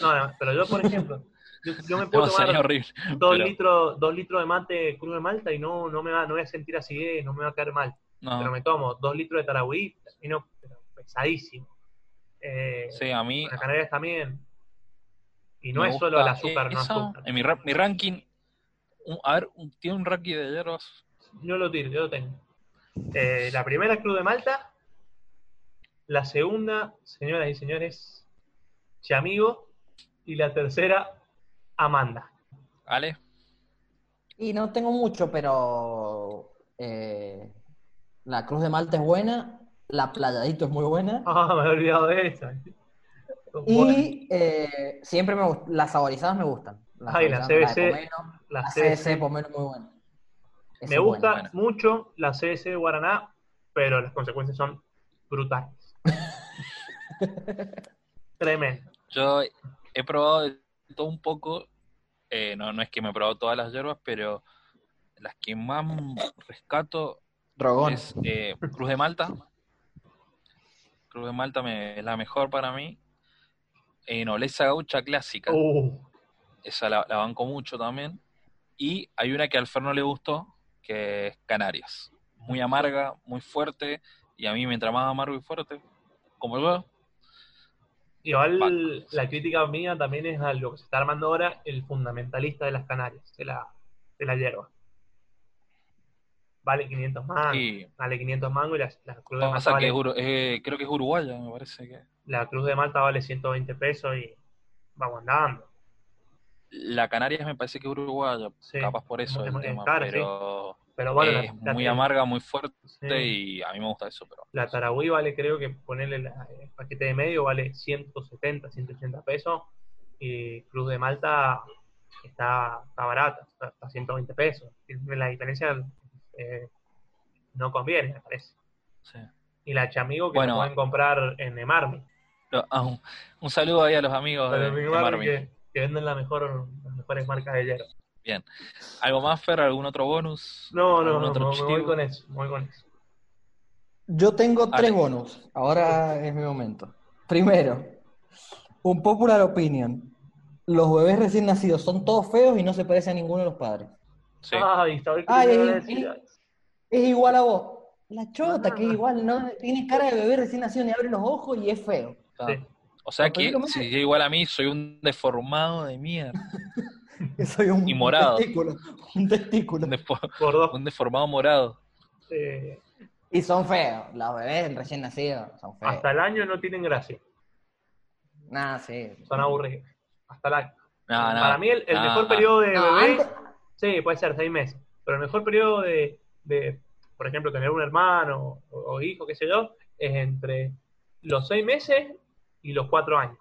no, no, pero yo, por ejemplo, yo, yo me puedo manzanilla tomar horrible. dos, pero- litros, dos litros de mate crudo de malta y no, no me va, no voy a sentir acidez, no me va a caer mal. No. Pero me tomo dos litros de tarahui, termino pero pesadísimo. Eh, Sí, a mí. Las Canarias también. Y no me es solo gusta el azúcar, no azúcar. En mi, ra- mi ranking, un- a ver, un- tiene un ranking de hierbas. Yo lo tiro, yo lo tengo. Eh, la primera crudo de malta. La segunda, señoras y señores, Chamigo. Y la tercera, Amanda. ¿Vale? Y no tengo mucho, pero eh, la Cruz de Malta es buena, la Playadito es muy buena. Ah, me he olvidado de esa. Y eh, siempre me las saborizadas me gustan. Las Ay, la CBC, de pomelo, la la CBC. Es muy buena. Esa Me gusta buena. buena. mucho la CBC de Guaraná, pero las consecuencias son brutales. Tremendo. Yo he probado de todo un poco. eh, no, no es que me he probado todas las hierbas, pero las que más rescato Drogón. es eh, Cruz de Malta. Cruz de Malta me- es la mejor para mí. Eh, Nobleza Gaucha Clásica. Uh, Esa la, la banco mucho también. Y hay una que al Fer no le gustó, que es Canarias. Muy amarga, muy fuerte. Y a mí, mientras más amargo y fuerte, como yo, igual la crítica mía también es a lo que se está armando ahora el fundamentalista de las Canarias, de la, de la hierba. Vale 500 mangos. Vale 500 mangos y la, la cruz de Malta que eh, creo que es uruguaya, me parece que. la cruz de Malta vale 120 pesos y vamos andando. La Canarias me parece que es uruguaya, Sí, capaz por es eso el tema, pero, Pero Pero bueno, es la, muy la- amarga, muy fuerte y a mí me gusta eso, pero La Taragüí vale, creo que ponerle la- el paquete de medio vale 170, 180 pesos. Y Cruz de Malta está, está barata, está, está a 120 pesos. La diferencia eh, no conviene, me parece. sí. Y la Chamigo que Bueno. lo pueden comprar en Emarmi. Ah, un, un saludo ahí a los amigos de, de Emarmi que, que venden la mejor, las mejores marcas de hierro. ¿Algo más, Fer? ¿Algún otro bonus? No, no, ¿Algún no, otro me, me voy con eso, me voy con eso. Yo tengo tres bonus. Ahora es mi momento. Primero, un popular opinion. Los bebés recién nacidos son todos feos y no se parecen a ninguno de los padres. Sí. Ay, iba a ay, decir. ay. Es igual a vos. La chota, que es igual, ¿no? Tiene cara de bebé recién nacido y abre los ojos y es feo. Sí. O sea que si es igual a mí, soy un deformado de mierda. Soy un, Y morado. un testículo. Un testículo. Un, defo- Por dos. un deformado morado. eh, Y son feos. Los bebés recién nacidos son feos. hasta el año no tienen gracia, Nada, sí. son aburridos. Hasta el año. No, no. Para mí el, el no, mejor periodo de No, bebé, antes- sí, puede ser seis meses, pero el mejor periodo de, de, por ejemplo, tener un hermano o, o hijo, qué sé yo, es entre los seis meses y los cuatro años.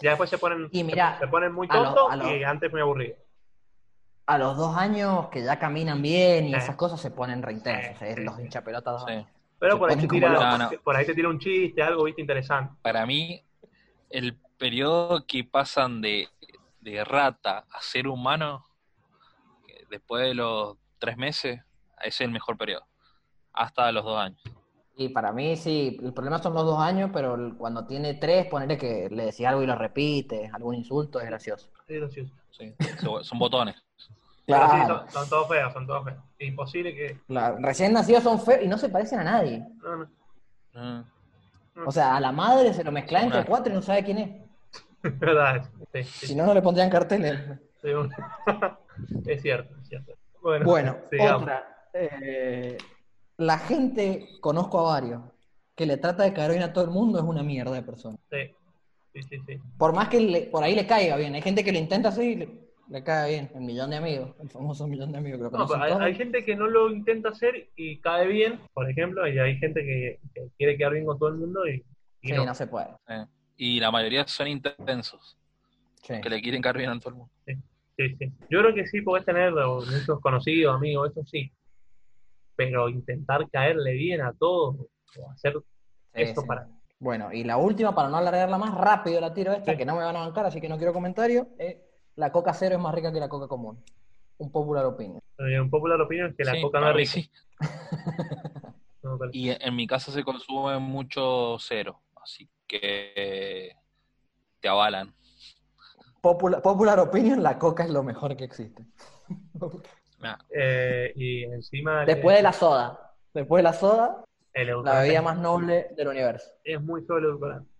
Ya después se ponen, Y mira, se ponen muy lo- tontos lo- y antes muy aburridos. A los dos años que ya caminan bien y Sí. esas cosas se ponen re intensos. Sí, eh, sí, los hinchapelotas dos Sí. años. Pero por ahí, te tira, locos. No, no. por ahí te tira un chiste, algo, viste, interesante. Para mí, el periodo que pasan de, de rata a ser humano, que después de los tres meses, ese es el mejor periodo. Hasta los dos años. Y para mí sí, el problema son los dos años, pero cuando tiene tres, ponerle que le decís algo y lo repite, algún insulto, es gracioso. Es gracioso. Sí. Son botones. Pero sí, Claro, son, son todos feos, son todos feos. Es imposible que. la- recién nacidos son feos y no se parecen a nadie. No, no. Mm. O sea, a la madre se lo mezcla entre Una- cuatro y no sabe quién es. Es verdad. Sí, sí, Si no, no le pondrían carteles. es cierto, es cierto. Bueno, Bueno, otra. Eh, la gente, conozco a varios, que le trata de caer bien a todo el mundo es una mierda de persona. Sí, sí, sí. sí. Por más que le- por ahí le caiga bien. Hay gente que lo intenta así y le, le cae bien. El millón de amigos, el famoso millón de amigos que lo No, hay, gente que no lo intenta hacer y cae bien, por ejemplo, y hay gente que, que quiere quedar bien con todo el mundo y, y Sí, no. no se puede. Eh, Y la mayoría son intensos, Sí. que le quieren caer bien a todo el mundo. Sí, sí. Yo creo que sí podés tener muchos conocidos, amigos, eso sí. Pero intentar caerle bien a todos o hacer Sí, eso sí. para. Bueno, y la última, para no alargarla más, rápido la tiro esta, Sí. que no me van a bancar, así que no quiero comentario. es la coca cero es más rica que la coca común. Un popular opinion. eh, un popular opinión es que la Sí, coca no es rica. No. Y en mi casa se consume mucho cero, así que te avalan. Popular, popular opinion, la coca es lo mejor que existe. Nah, Eh, y encima. Después de la soda. Después de la soda, el la bebida más noble del universo. Es muy solo el edulcorante.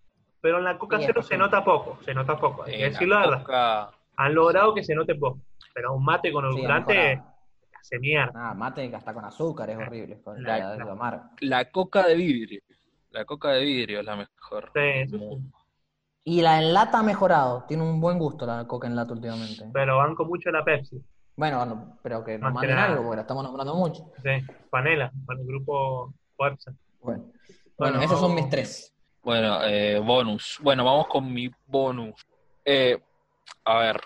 Pero en la coca Sí, cero se nota poco, se nota poco. Hay que eh, decir la verdad. coca- Han logrado que se note poco. Pero un mate con Sí, edulcorante mejorado. hace mierda. Nada, mate hasta con azúcar es horrible. Con La- la, la- lo amargo. la coca de vidrio. La coca de vidrio es la mejor. Sí, sí, sí. Y la en lata ha mejorado. Tiene un buen gusto la coca en lata últimamente. Pero banco mucho la Pepsi. Bueno, no, pero que nos manden algo, porque la estamos nombrando mucho. Sí, panela, para el grupo Pepsi. Bueno, Bueno, bueno esos son mis tres. Bueno, eh, bonus. Bueno, vamos con mi bonus. Eh, a ver,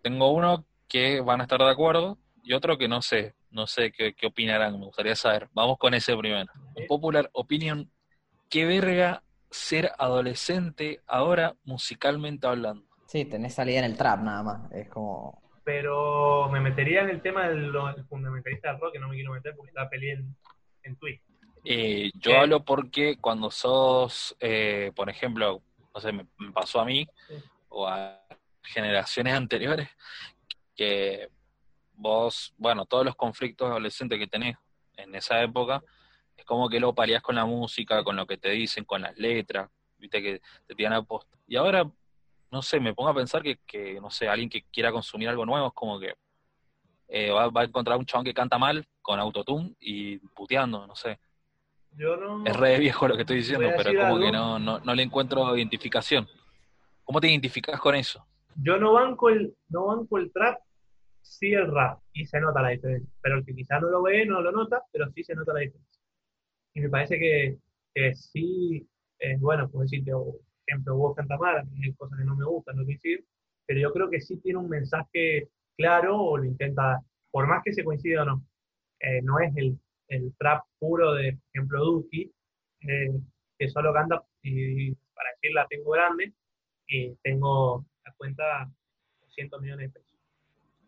tengo uno que van a estar de acuerdo y otro que no sé. No sé qué, qué opinarán, me gustaría saber. Vamos con ese primero. Un popular opinion. ¿Qué verga ser adolescente ahora musicalmente hablando? Sí, tenés salida en el trap nada más. Es como. Pero me metería en el tema del del fundamentalista del rock, que no me quiero meter porque está peleé en, en Twitch. Eh, yo ¿Qué? hablo porque cuando sos, eh, por ejemplo, no sé, me, me pasó a mí Sí. o a generaciones anteriores, que vos, bueno, todos los conflictos adolescentes que tenés en esa época, es como que lo paliás con la música, con lo que te dicen, con las letras, viste que te tiran a posta. Y ahora, no sé, me pongo a pensar que, que no sé, alguien que quiera consumir algo nuevo es como que eh, va, va a encontrar un chabón que canta mal con autotune y puteando, no sé. Yo no. Es re viejo lo que estoy diciendo, pero como algo. que no, no, no le encuentro identificación. ¿Cómo te identificás con eso? Yo no banco el, no banco el trap sí el rap y se nota la diferencia. Pero el que quizás no lo ve no lo nota, pero sí se nota la diferencia. Y me parece que, que sí, bueno, pues decirte, ejemplo, vos canta mal, a mí hay cosas que no me gustan, no coinciden, pero yo creo que sí tiene un mensaje claro o lo intenta dar, por más que se coincida o no. Eh, no es el, el trap puro de, por ejemplo, Duki, eh, que solo canta y para decir la tengo grande y tengo la cuenta 200 millones de pesos.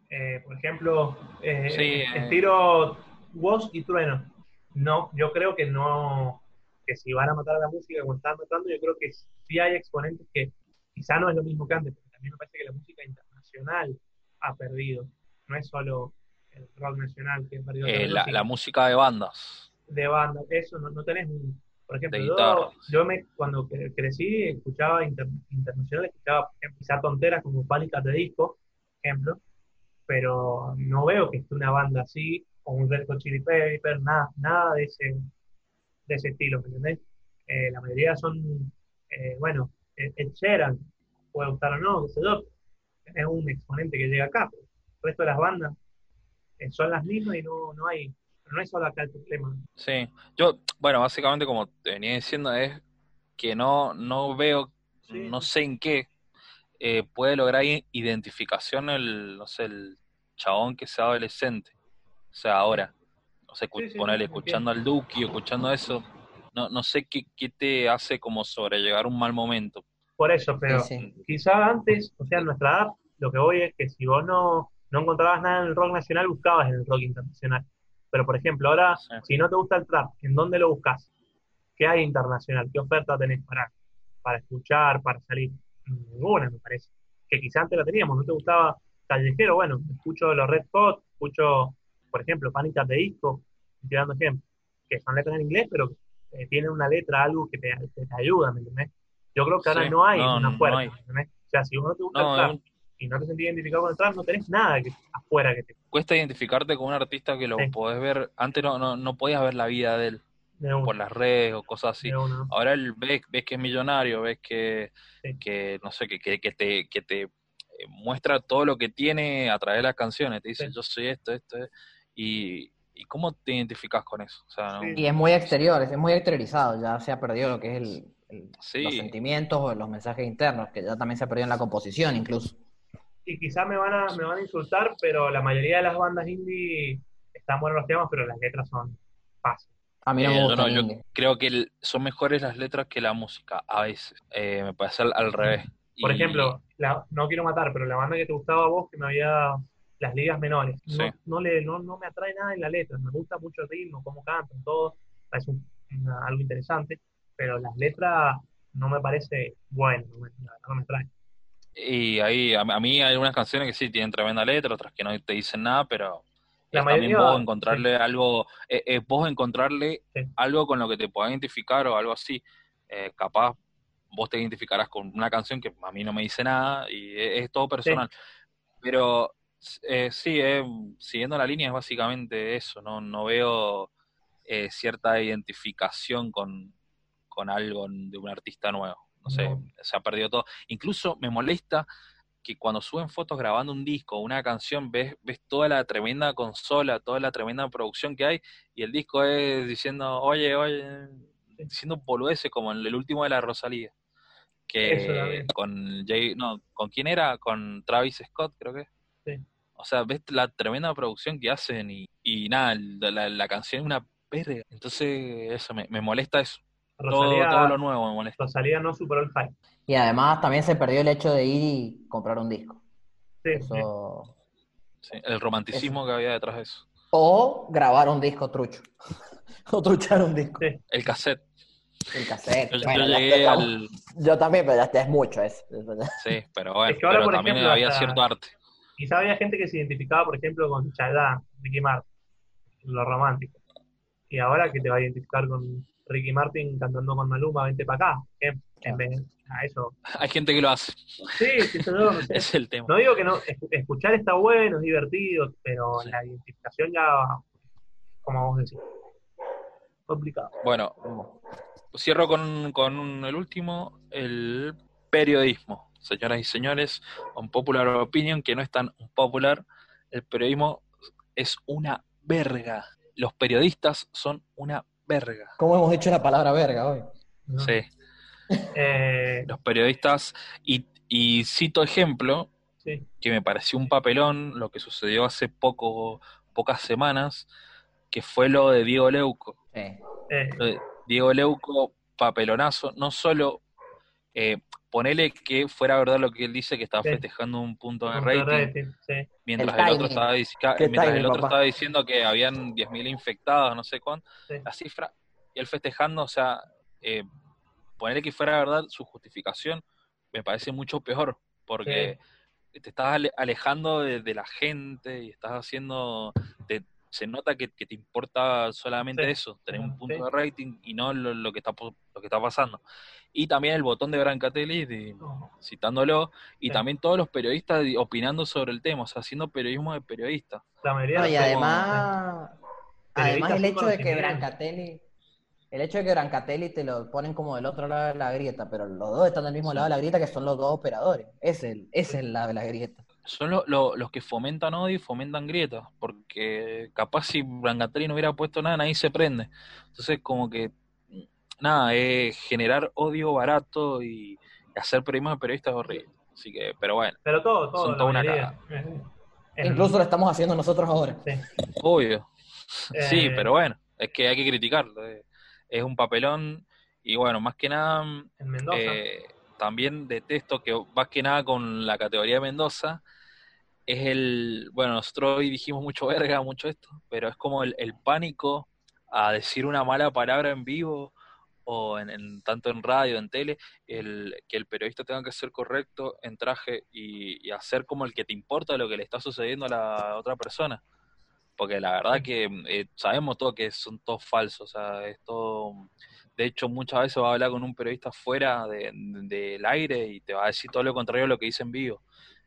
Eh, por ejemplo, eh, Sí, eh. estilo Woz y Trueno. No, yo creo que no, que si van a matar a la música como están matando, yo creo que sí hay exponentes que quizá no es lo mismo que antes, pero también me parece que la música internacional ha perdido. No es solo el rock nacional que ha perdido. Eh, la la, música de bandas. de banda, eso no, no tenés un, por ejemplo, yo, yo me, cuando cre- crecí escuchaba inter- internacional, escuchaba quizá tonteras como Pánicas de Disco, por ejemplo, pero no veo que esté una banda así, o un Red Chili Pepper, nada, nada de ese, de ese estilo, ¿me entendés? Eh, la mayoría son, eh, bueno, Ed Sheeran, puede gustar o no, qué sé yo, es un exponente que llega acá, pero el resto de las bandas eh, son las mismas y no, no hay, pero no es solo acá el problema. Sí. Yo, bueno, básicamente como te venía diciendo es que no, no veo, Sí. no sé en qué eh, puede lograr identificación el, no sé, el chabón que sea adolescente. O sea, ahora. O sea, Sí, sí, ponerle escuchando al Duki, escuchando eso. No, no sé qué, qué te hace como sobrellevar un mal momento. Por eso, pero Sí, sí. quizá antes, o sea, en nuestra edad, lo que voy es que si vos no, no encontrabas nada en el rock nacional, buscabas en el rock internacional. Pero, por ejemplo, ahora, Sí. si no te gusta el trap, ¿en dónde lo buscas? ¿Qué hay internacional? ¿Qué oferta tenés para, para escuchar, para salir? Ninguna, me parece. Que quizá antes la teníamos, no te gustaba callejero, bueno, escucho los Red Hot, escucho, por ejemplo, Pánicas de Disco, estoy dando ejemplo, que son letras en inglés, pero eh, tienen una letra, algo que te, que te ayuda, ¿me entendés? Yo creo que ahora Sí, no hay no, una no fuerza, hay. ¿me? O sea, si vos no te gusta No, el trap y no te sentís identificado con el trap, no tenés nada que, afuera que te cuesta identificarte con un artista que lo Sí. podés ver. Antes no, no, no podías ver la vida de él de uno, por las redes o cosas así. uno. Ahora él ves, ves que es millonario, ves que, Sí. que no sé, que, que, que te, que te eh, muestra todo lo que tiene a través de las canciones. Te dice, Sí. yo soy esto, esto, eh, y, y cómo te identificas con eso. O sea, ¿no? Y es muy exterior, es muy exteriorizado, ya se ha perdido lo que es el, el- Sí. los sentimientos o los mensajes internos, que ya también se ha perdido en la composición incluso. Y quizás me van a, me van a insultar, pero la mayoría de las bandas indie están buenos los temas, pero las letras son fáciles. A mí no Eh, me gusta no, el yo creo que el- son mejores las letras que la música, a veces. Eh, me parece al, al revés. Por Y- ejemplo, la- no quiero matar, pero la banda que te gustaba a vos, que me había las ligas menores, no, Sí. no, le, no, no me atrae nada en la letra, me gusta mucho el ritmo, cómo cantan, todo, parece un- una- algo interesante, pero las letras no me parece bueno, no me, no me atrae. Y ahí, a, a mí hay algunas canciones que sí tienen tremenda letra, otras que no te dicen nada, pero La es también mayoría- vos encontrarle algo, es, es vos encontrarle Sí. algo con lo que te puedas identificar o algo así. Eh, capaz vos te identificarás con una canción que a mí no me dice nada y es, es todo personal. Pero eh, sí, eh, siguiendo la línea es básicamente eso, no, no veo eh, cierta identificación con, con algo de un artista nuevo. No sé, No. se ha perdido todo. Incluso me molesta que cuando suben fotos grabando un disco o una canción, ves, ves toda la tremenda consola, toda la tremenda producción que hay, y el disco es diciendo, oye, oye, diciendo boludeces como en el último de la Rosalía. Que con Jay, no, ¿con quién era? Con Travis Scott, creo que. O sea, ves la tremenda producción que hacen y, y nada, la, la- la canción es una verga. Entonces, eso, me, me molesta eso. Todo, Rosalía, todo lo nuevo me molesta. Rosalía no superó el hype. Y además también se perdió el hecho de ir y comprar un disco. Sí, sí. Eso... Sí, el romanticismo que había detrás de eso. O grabar un disco trucho. o truchar un disco. Sí. El cassette. El cassette. Yo, yo Bueno, ya llegué al... Yo también, pero ya es mucho eso. Sí, pero bueno, Es que ahora, pero por también ejemplo, había hasta- cierto arte. Quizá había gente que se identificaba, por ejemplo, con Chayanne, Ricky Martin, lo romántico. Y ahora que te va a identificar con Ricky Martin cantando con Maluma, vente para acá. En, en vez a eso. Hay gente que lo hace. Sí, sí, no, sé. Es el tema. No digo que no, es- escuchar está bueno, es divertido, pero la identificación ya, como vos decís, complicado. Bueno, cierro con, con el último, el periodismo. Señoras y señores, un popular opinion que no es tan popular el periodismo es una verga. Los periodistas son una verga. ¿Cómo hemos dicho la palabra verga hoy? ¿no? Sí, Eh, los periodistas. Y, y cito ejemplo, sí. que me pareció un papelón lo que sucedió hace poco, pocas semanas, que fue lo de Diego Leuco. Eh, Diego Leuco, papelonazo, no solo eh, ponele que fuera verdad lo que él dice, que estaba Sí. festejando un punto de punto de rating, rating, sí. mientras El el, otro estaba, mientras el otro estaba diciendo que habían 10.000 infectados, no sé cuánto, Sí. la cifra, y él festejando, o sea, eh, ponerle que fuera verdad su justificación, me parece mucho peor, porque te estás ale- alejando de, de la gente y estás haciendo, te- se nota que, que te importa solamente Sí. eso, tener un Sí. punto de rating y no lo, lo que está, lo que está pasando. Y también el botón de Brancatelli, de, citándolo, y Sí. también todos los periodistas di- opinando sobre el tema, o sea, haciendo periodismo de periodista. La mayoría No, de y los- además, además Periodistas el hecho de que. Brancatelli, el hecho de que Brancatelli te lo ponen como del otro lado de la grieta, pero los dos están del mismo lado de la grieta que son los dos operadores. Es el, es el lado de la grieta. Son lo- lo- los que fomentan odio y fomentan grietas, porque capaz si Brancatelli no hubiera puesto nada, nadie se prende. Entonces, como que, nada, es generar odio barato y hacer periodismo de periodistas es horrible. Así que, pero bueno, Pero todo, todo. Son toda una en- Incluso lo estamos haciendo nosotros ahora. sí. obvio. Sí, Eh, pero bueno, es que hay que criticarlo. eh. Es un papelón y bueno, más que nada, En Mendoza. eh, también detesto que más que nada con la categoría de Mendoza es el, bueno, nosotros hoy dijimos mucho verga, mucho esto, pero es como el, el pánico a decir una mala palabra en vivo o en, tanto en radio, en tele, el, que el periodista tenga que ser correcto en traje y, hacer como el que te importa lo que le está sucediendo a la otra persona. Porque la verdad que eh, sabemos todo que son todos falsos, o sea, es todo... De hecho, muchas veces va a hablar con un periodista fuera de- del aire y te va a decir todo lo contrario a lo que dice en vivo.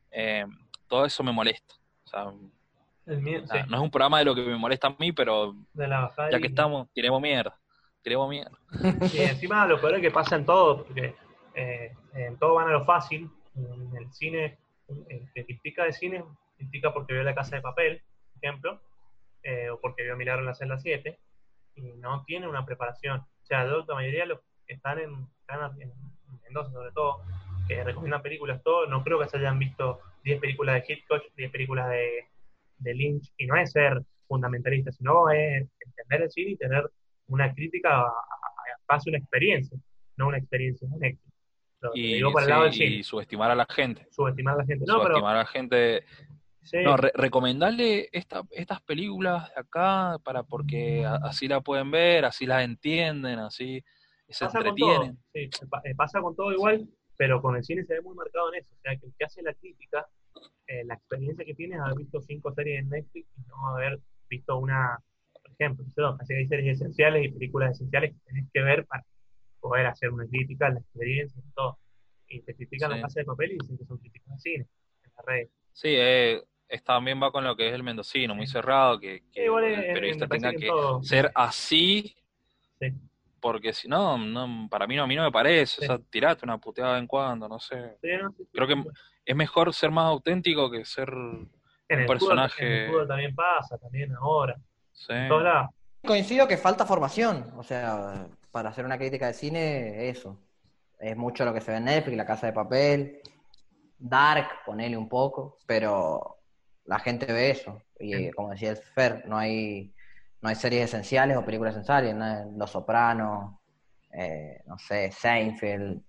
Eh, todo eso me molesta. O sea, El miedo, sí, nada, no es un programa de lo que me molesta a mí, pero de la ya y- que estamos, tiremos mierda. Tiremos mierda. Y encima lo peor es que pasa en todo, porque eh, en todo van a lo fácil. En el cine, el que critica de cine, critica porque vio La Casa de Papel, por ejemplo, eh, o porque vio Milagro en la celda 7, y no tiene una preparación. O sea, la mayoría de los que están en, están en Mendoza, sobre todo, que recomiendan películas, todo, no creo que se hayan visto 10 películas de Hitchcock, 10 películas de, de Lynch, y no es ser fundamentalista, sino es entender el cine y tener una crítica a, a- a base de una experiencia, no una experiencia. Lo Y, digo por el sí, lado del y subestimar a la gente. subestimar a la gente. No, pero subestimar a la gente. sí, No, re- recomendarle esta, estas películas de acá para porque así la pueden ver, así las entienden, así se pasa con todo. entretienen. Sí, eh, pasa con todo igual, pero con el cine se ve muy marcado en eso. O sea, que el que hace la crítica, eh, la experiencia que tiene es haber visto cinco series en Netflix y no haber visto una, por ejemplo, así que hay series esenciales y películas esenciales que tenés que ver para poder hacer una crítica, la experiencia y todo. Y te critican Sí. la casa de papel y dicen que son críticas de cine en las redes. Sí, eh, también va con lo que es el mendocino, muy cerrado, que, que Sí, el periodista tenga que ser así, Sí. Porque si no, no, para mí no, a mí no me parece, Sí. o sea, tirate una puteada de vez en cuando, no sé. Sí, no, sí, sí. Creo que es mejor ser más auténtico que ser, en el un fútbol- personaje- en el fútbol también pasa, también ahora. sí. En todos lados. Coincido que falta formación, o sea, para hacer una crítica de cine, eso. Es mucho lo que se ve en Netflix, La Casa de Papel, Dark, ponele un poco, pero la gente ve eso. Y como decía el Fer, no hay, no hay series esenciales o películas esenciales, ¿no? Los Sopranos, eh, no sé, Seinfeld,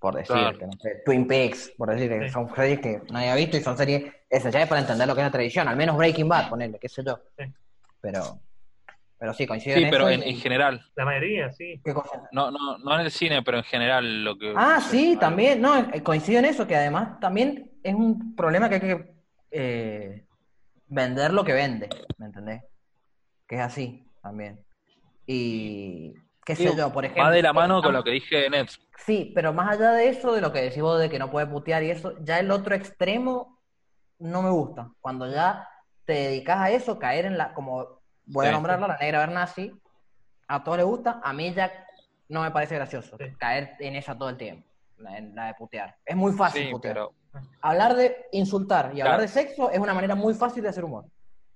por decirte, Claro. no sé, Twin Peaks, por decir que Sí. son series que nadie ha visto y son series esenciales para entender lo que es la tradición, al menos Breaking Bad, ponele, qué sé yo. Sí. Pero, pero sí, coincido Sí, en pero eso en, y- en general, La mayoría, sí. ¿Qué cosa? no, no, no en el cine, pero en general lo que... Ah, sí, también, no, eh, coincido en eso, que además también es un problema que hay que eh, vender lo que vende, ¿me entendés? Que es así también. Y qué sé yo, por ejemplo. Va de la mano con lo que dije de Netflix. Sí, pero más allá de eso, de lo que decís vos de que no puede putear y eso, ya el otro extremo no me gusta. Cuando ya te dedicas a eso, caer en la, como voy a Sí. nombrarla, la negra Bernasi, a todos les gusta, a mí ya no me parece gracioso Sí. caer en esa todo el tiempo. la, la de putear. Es muy fácil Sí, putear. pero Hablar de insultar y Claro. hablar de sexo es una manera muy fácil de hacer humor.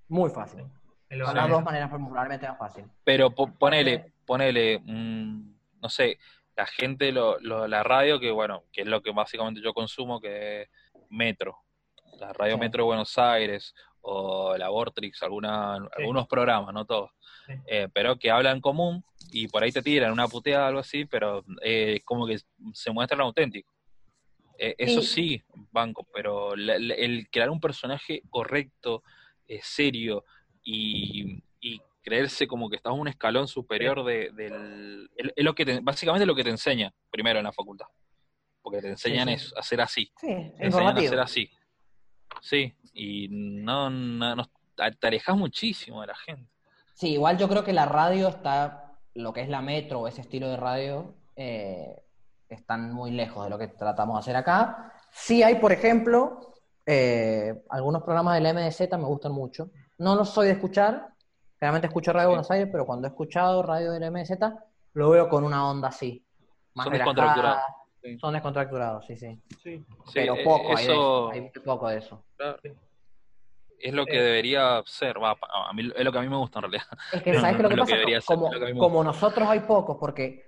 Muy fácil. Las dos maneras probablemente más fácil. Pero po- ponele, ponele, mm, no sé, la gente, lo, lo- la radio, que bueno, que es lo que básicamente yo consumo, que es Metro, la radio Sí. Metro de Buenos Aires, o la Vortrix, alguna, algunos programas, no todos, Sí. eh, pero que hablan común y por ahí te tiran una puteada o algo así, pero eh, como que se muestran auténticos. Eh, eso sí, banco, pero la- la- el crear un personaje correcto, eh, serio y, y creerse como que estás un escalón superior de, del... Es es lo que te- básicamente lo que te enseña primero en la facultad. Porque te enseñan sí. eso, a ser así. Sí, Te enseñan a ser así. Sí, y no, no, no- te alejas muchísimo de la gente. Sí, igual yo creo que la radio está, lo que es la metro o ese estilo de radio, eh, están muy lejos de lo que tratamos de hacer acá. Sí hay, por ejemplo, eh, algunos programas del MDZ me gustan mucho. No los soy de escuchar, realmente escucho Radio Sí. Buenos Aires, pero cuando he escuchado radio del MDZ, lo veo con una onda así. Más Son relajada. descontracturados. Sí. Son descontracturados, sí, sí. Sí. Sí, Pero eh, poco, hay, de eso hay muy poco de eso. es lo que Eh. debería ser. Va, a mí, es lo que a mí me gusta en realidad. Es que, ¿sabes no, lo no que lo pasa? que debería ser, como, lo que nosotros hay pocos, porque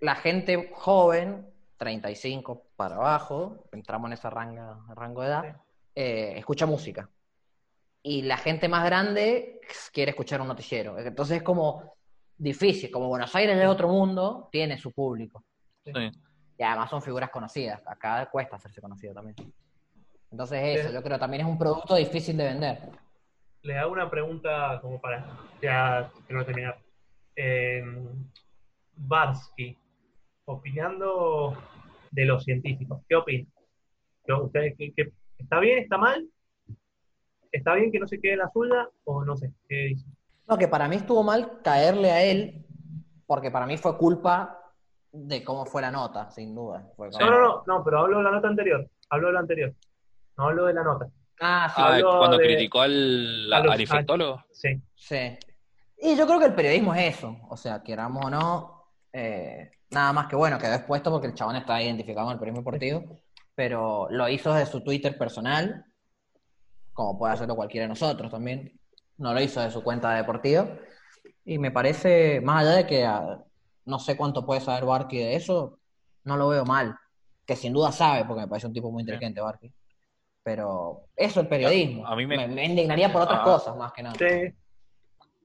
la gente joven, 35 para abajo, entramos en ese rango, rango de edad, Sí. eh, escucha música. Y la gente más grande quiere escuchar un noticiero. Entonces es como difícil, como Buenos Aires es otro mundo, tiene su público. Sí. Y además son figuras conocidas. Acá cuesta hacerse conocido también. Entonces eso, Sí. yo creo también es un producto difícil de vender. Le hago una pregunta como para ya quiero terminar. Eh, Barsky, opinando de los científicos, ¿qué opina? ¿Qué- usted- qué- qué- ¿Está bien? ¿Está mal? ¿Está bien que no se quede en la suya? O no sé, ¿qué dice? No, que para mí estuvo mal caerle a él, porque para mí fue culpa de cómo fue la nota, sin duda. Fue como- No, no, no, no, pero hablo de la nota anterior. Hablo de la anterior. No hablo de la nota. Ah, sí, Ah, cuando de- criticó al, a los- al infectólogo. Sí. sí. Y yo creo que el periodismo es eso. O sea, queramos o no, eh, nada más que bueno, quedó expuesto porque el chabón está identificado en el periodismo deportivo, pero lo hizo desde su Twitter personal, como puede hacerlo cualquiera de nosotros también. No lo hizo de su cuenta deportiva. Y me parece, más allá de que ah, no sé cuánto puede saber Barky de eso, no lo veo mal. Que sin duda sabe, porque me parece un tipo muy inteligente, Barky. Pero eso, el periodismo. A mí me- me, indignaría por otras Ah. cosas, más que nada. Sí.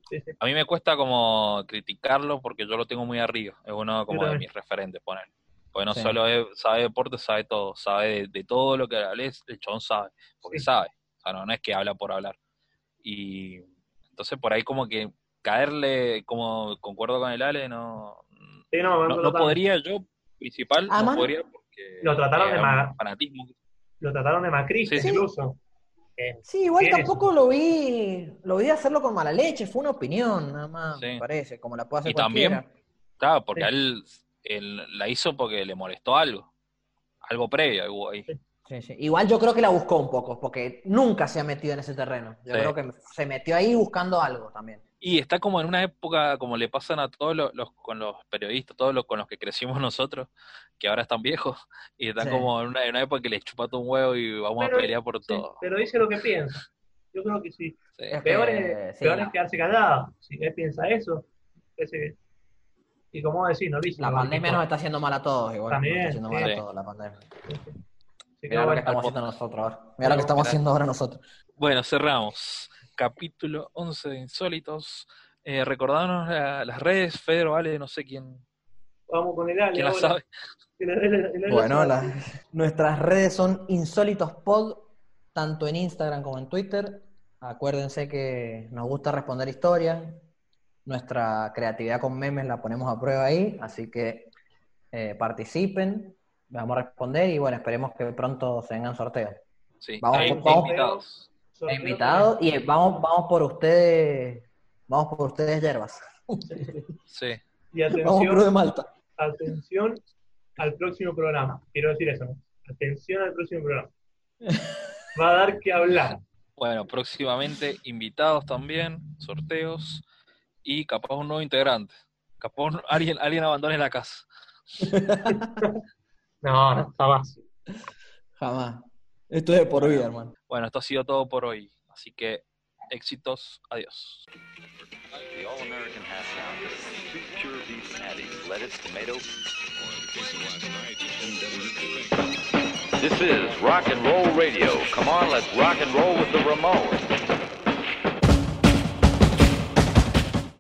Sí, sí. A mí me cuesta como criticarlo porque yo lo tengo muy arriba. Es uno como de mis referentes, poner. Porque no Sí. solo es- sabe deporte, sabe todo. Sabe de, de todo lo que hables, el chabón sabe. Porque Sí. sabe. Sea, no, no es que habla por hablar. Y entonces por ahí como que caerle, como concuerdo con el Ale, no, Sí, no, podría yo, principal, no podría porque Lo trataron eh, de ma- fanatismo. lo trataron de macrista Sí, incluso. Eh, Sí, igual Tiene tampoco lo vi, lo vi hacerlo con mala leche, fue una opinión, nada más, Sí. me parece, como la puede hacer Y también- cualquiera. Claro, porque Sí. él, él la hizo porque le molestó algo. Algo previo hubo ahí. Sí, sí. Igual yo creo que la buscó un poco, porque nunca se ha metido en ese terreno. Yo Sí. creo que se metió ahí buscando algo también. Y está como en una época, como le pasan a todos los, los- con los periodistas, todos los con los que crecimos nosotros, que ahora están viejos, y están Sí. como en una, en una época que les chupa todo un huevo y vamos Pero- a pelear por sí, todo. pero dice lo que piensa. Yo creo que sí. Sí. Es Peor que, es, peor es quedarse callado. Si él piensa eso, ese- y como decir, no hizo. la pandemia nos está haciendo mal a todos, igual. nos También, está haciendo mal a todos la pandemia. Mira lo que bueno, estamos haciendo nosotros ahora. Mira lo que estamos Mira. haciendo ahora nosotros. Bueno, cerramos. Capítulo 11 de Insólitos. Eh, recordanos la- las redes, Fedro, Ale, no sé quién, vamos con el Ale. quién la ahora. sabe. El el Bueno, la- nuestras redes son insólitospod, tanto en Instagram como en Twitter. Acuérdense que nos gusta responder historias. Nuestra creatividad con memes la ponemos a prueba ahí, así que eh, participen, vamos a responder y bueno, esperemos que pronto se vengan sorteos. Sí, Vamos, hay vamos. invitados. Invitados y vamos, vamos por ustedes, vamos por ustedes, hierbas. Sí. Y atención, de Malta. atención al próximo programa. Quiero decir eso, ¿no? Atención al próximo programa. Va a dar que hablar. Bueno, próximamente invitados también, sorteos y capaz un nuevo integrante. Capaz un- alguien, alguien abandone la casa. No, no, jamás. Jamás. Esto es de por vida, hermano. Bueno, esto ha sido todo por hoy. Así que éxitos, adiós. The All-American half pound. Two pure beef patties, lettuce, tomato. This is rock and roll radio. Come on, let's rock and roll with the Ramones.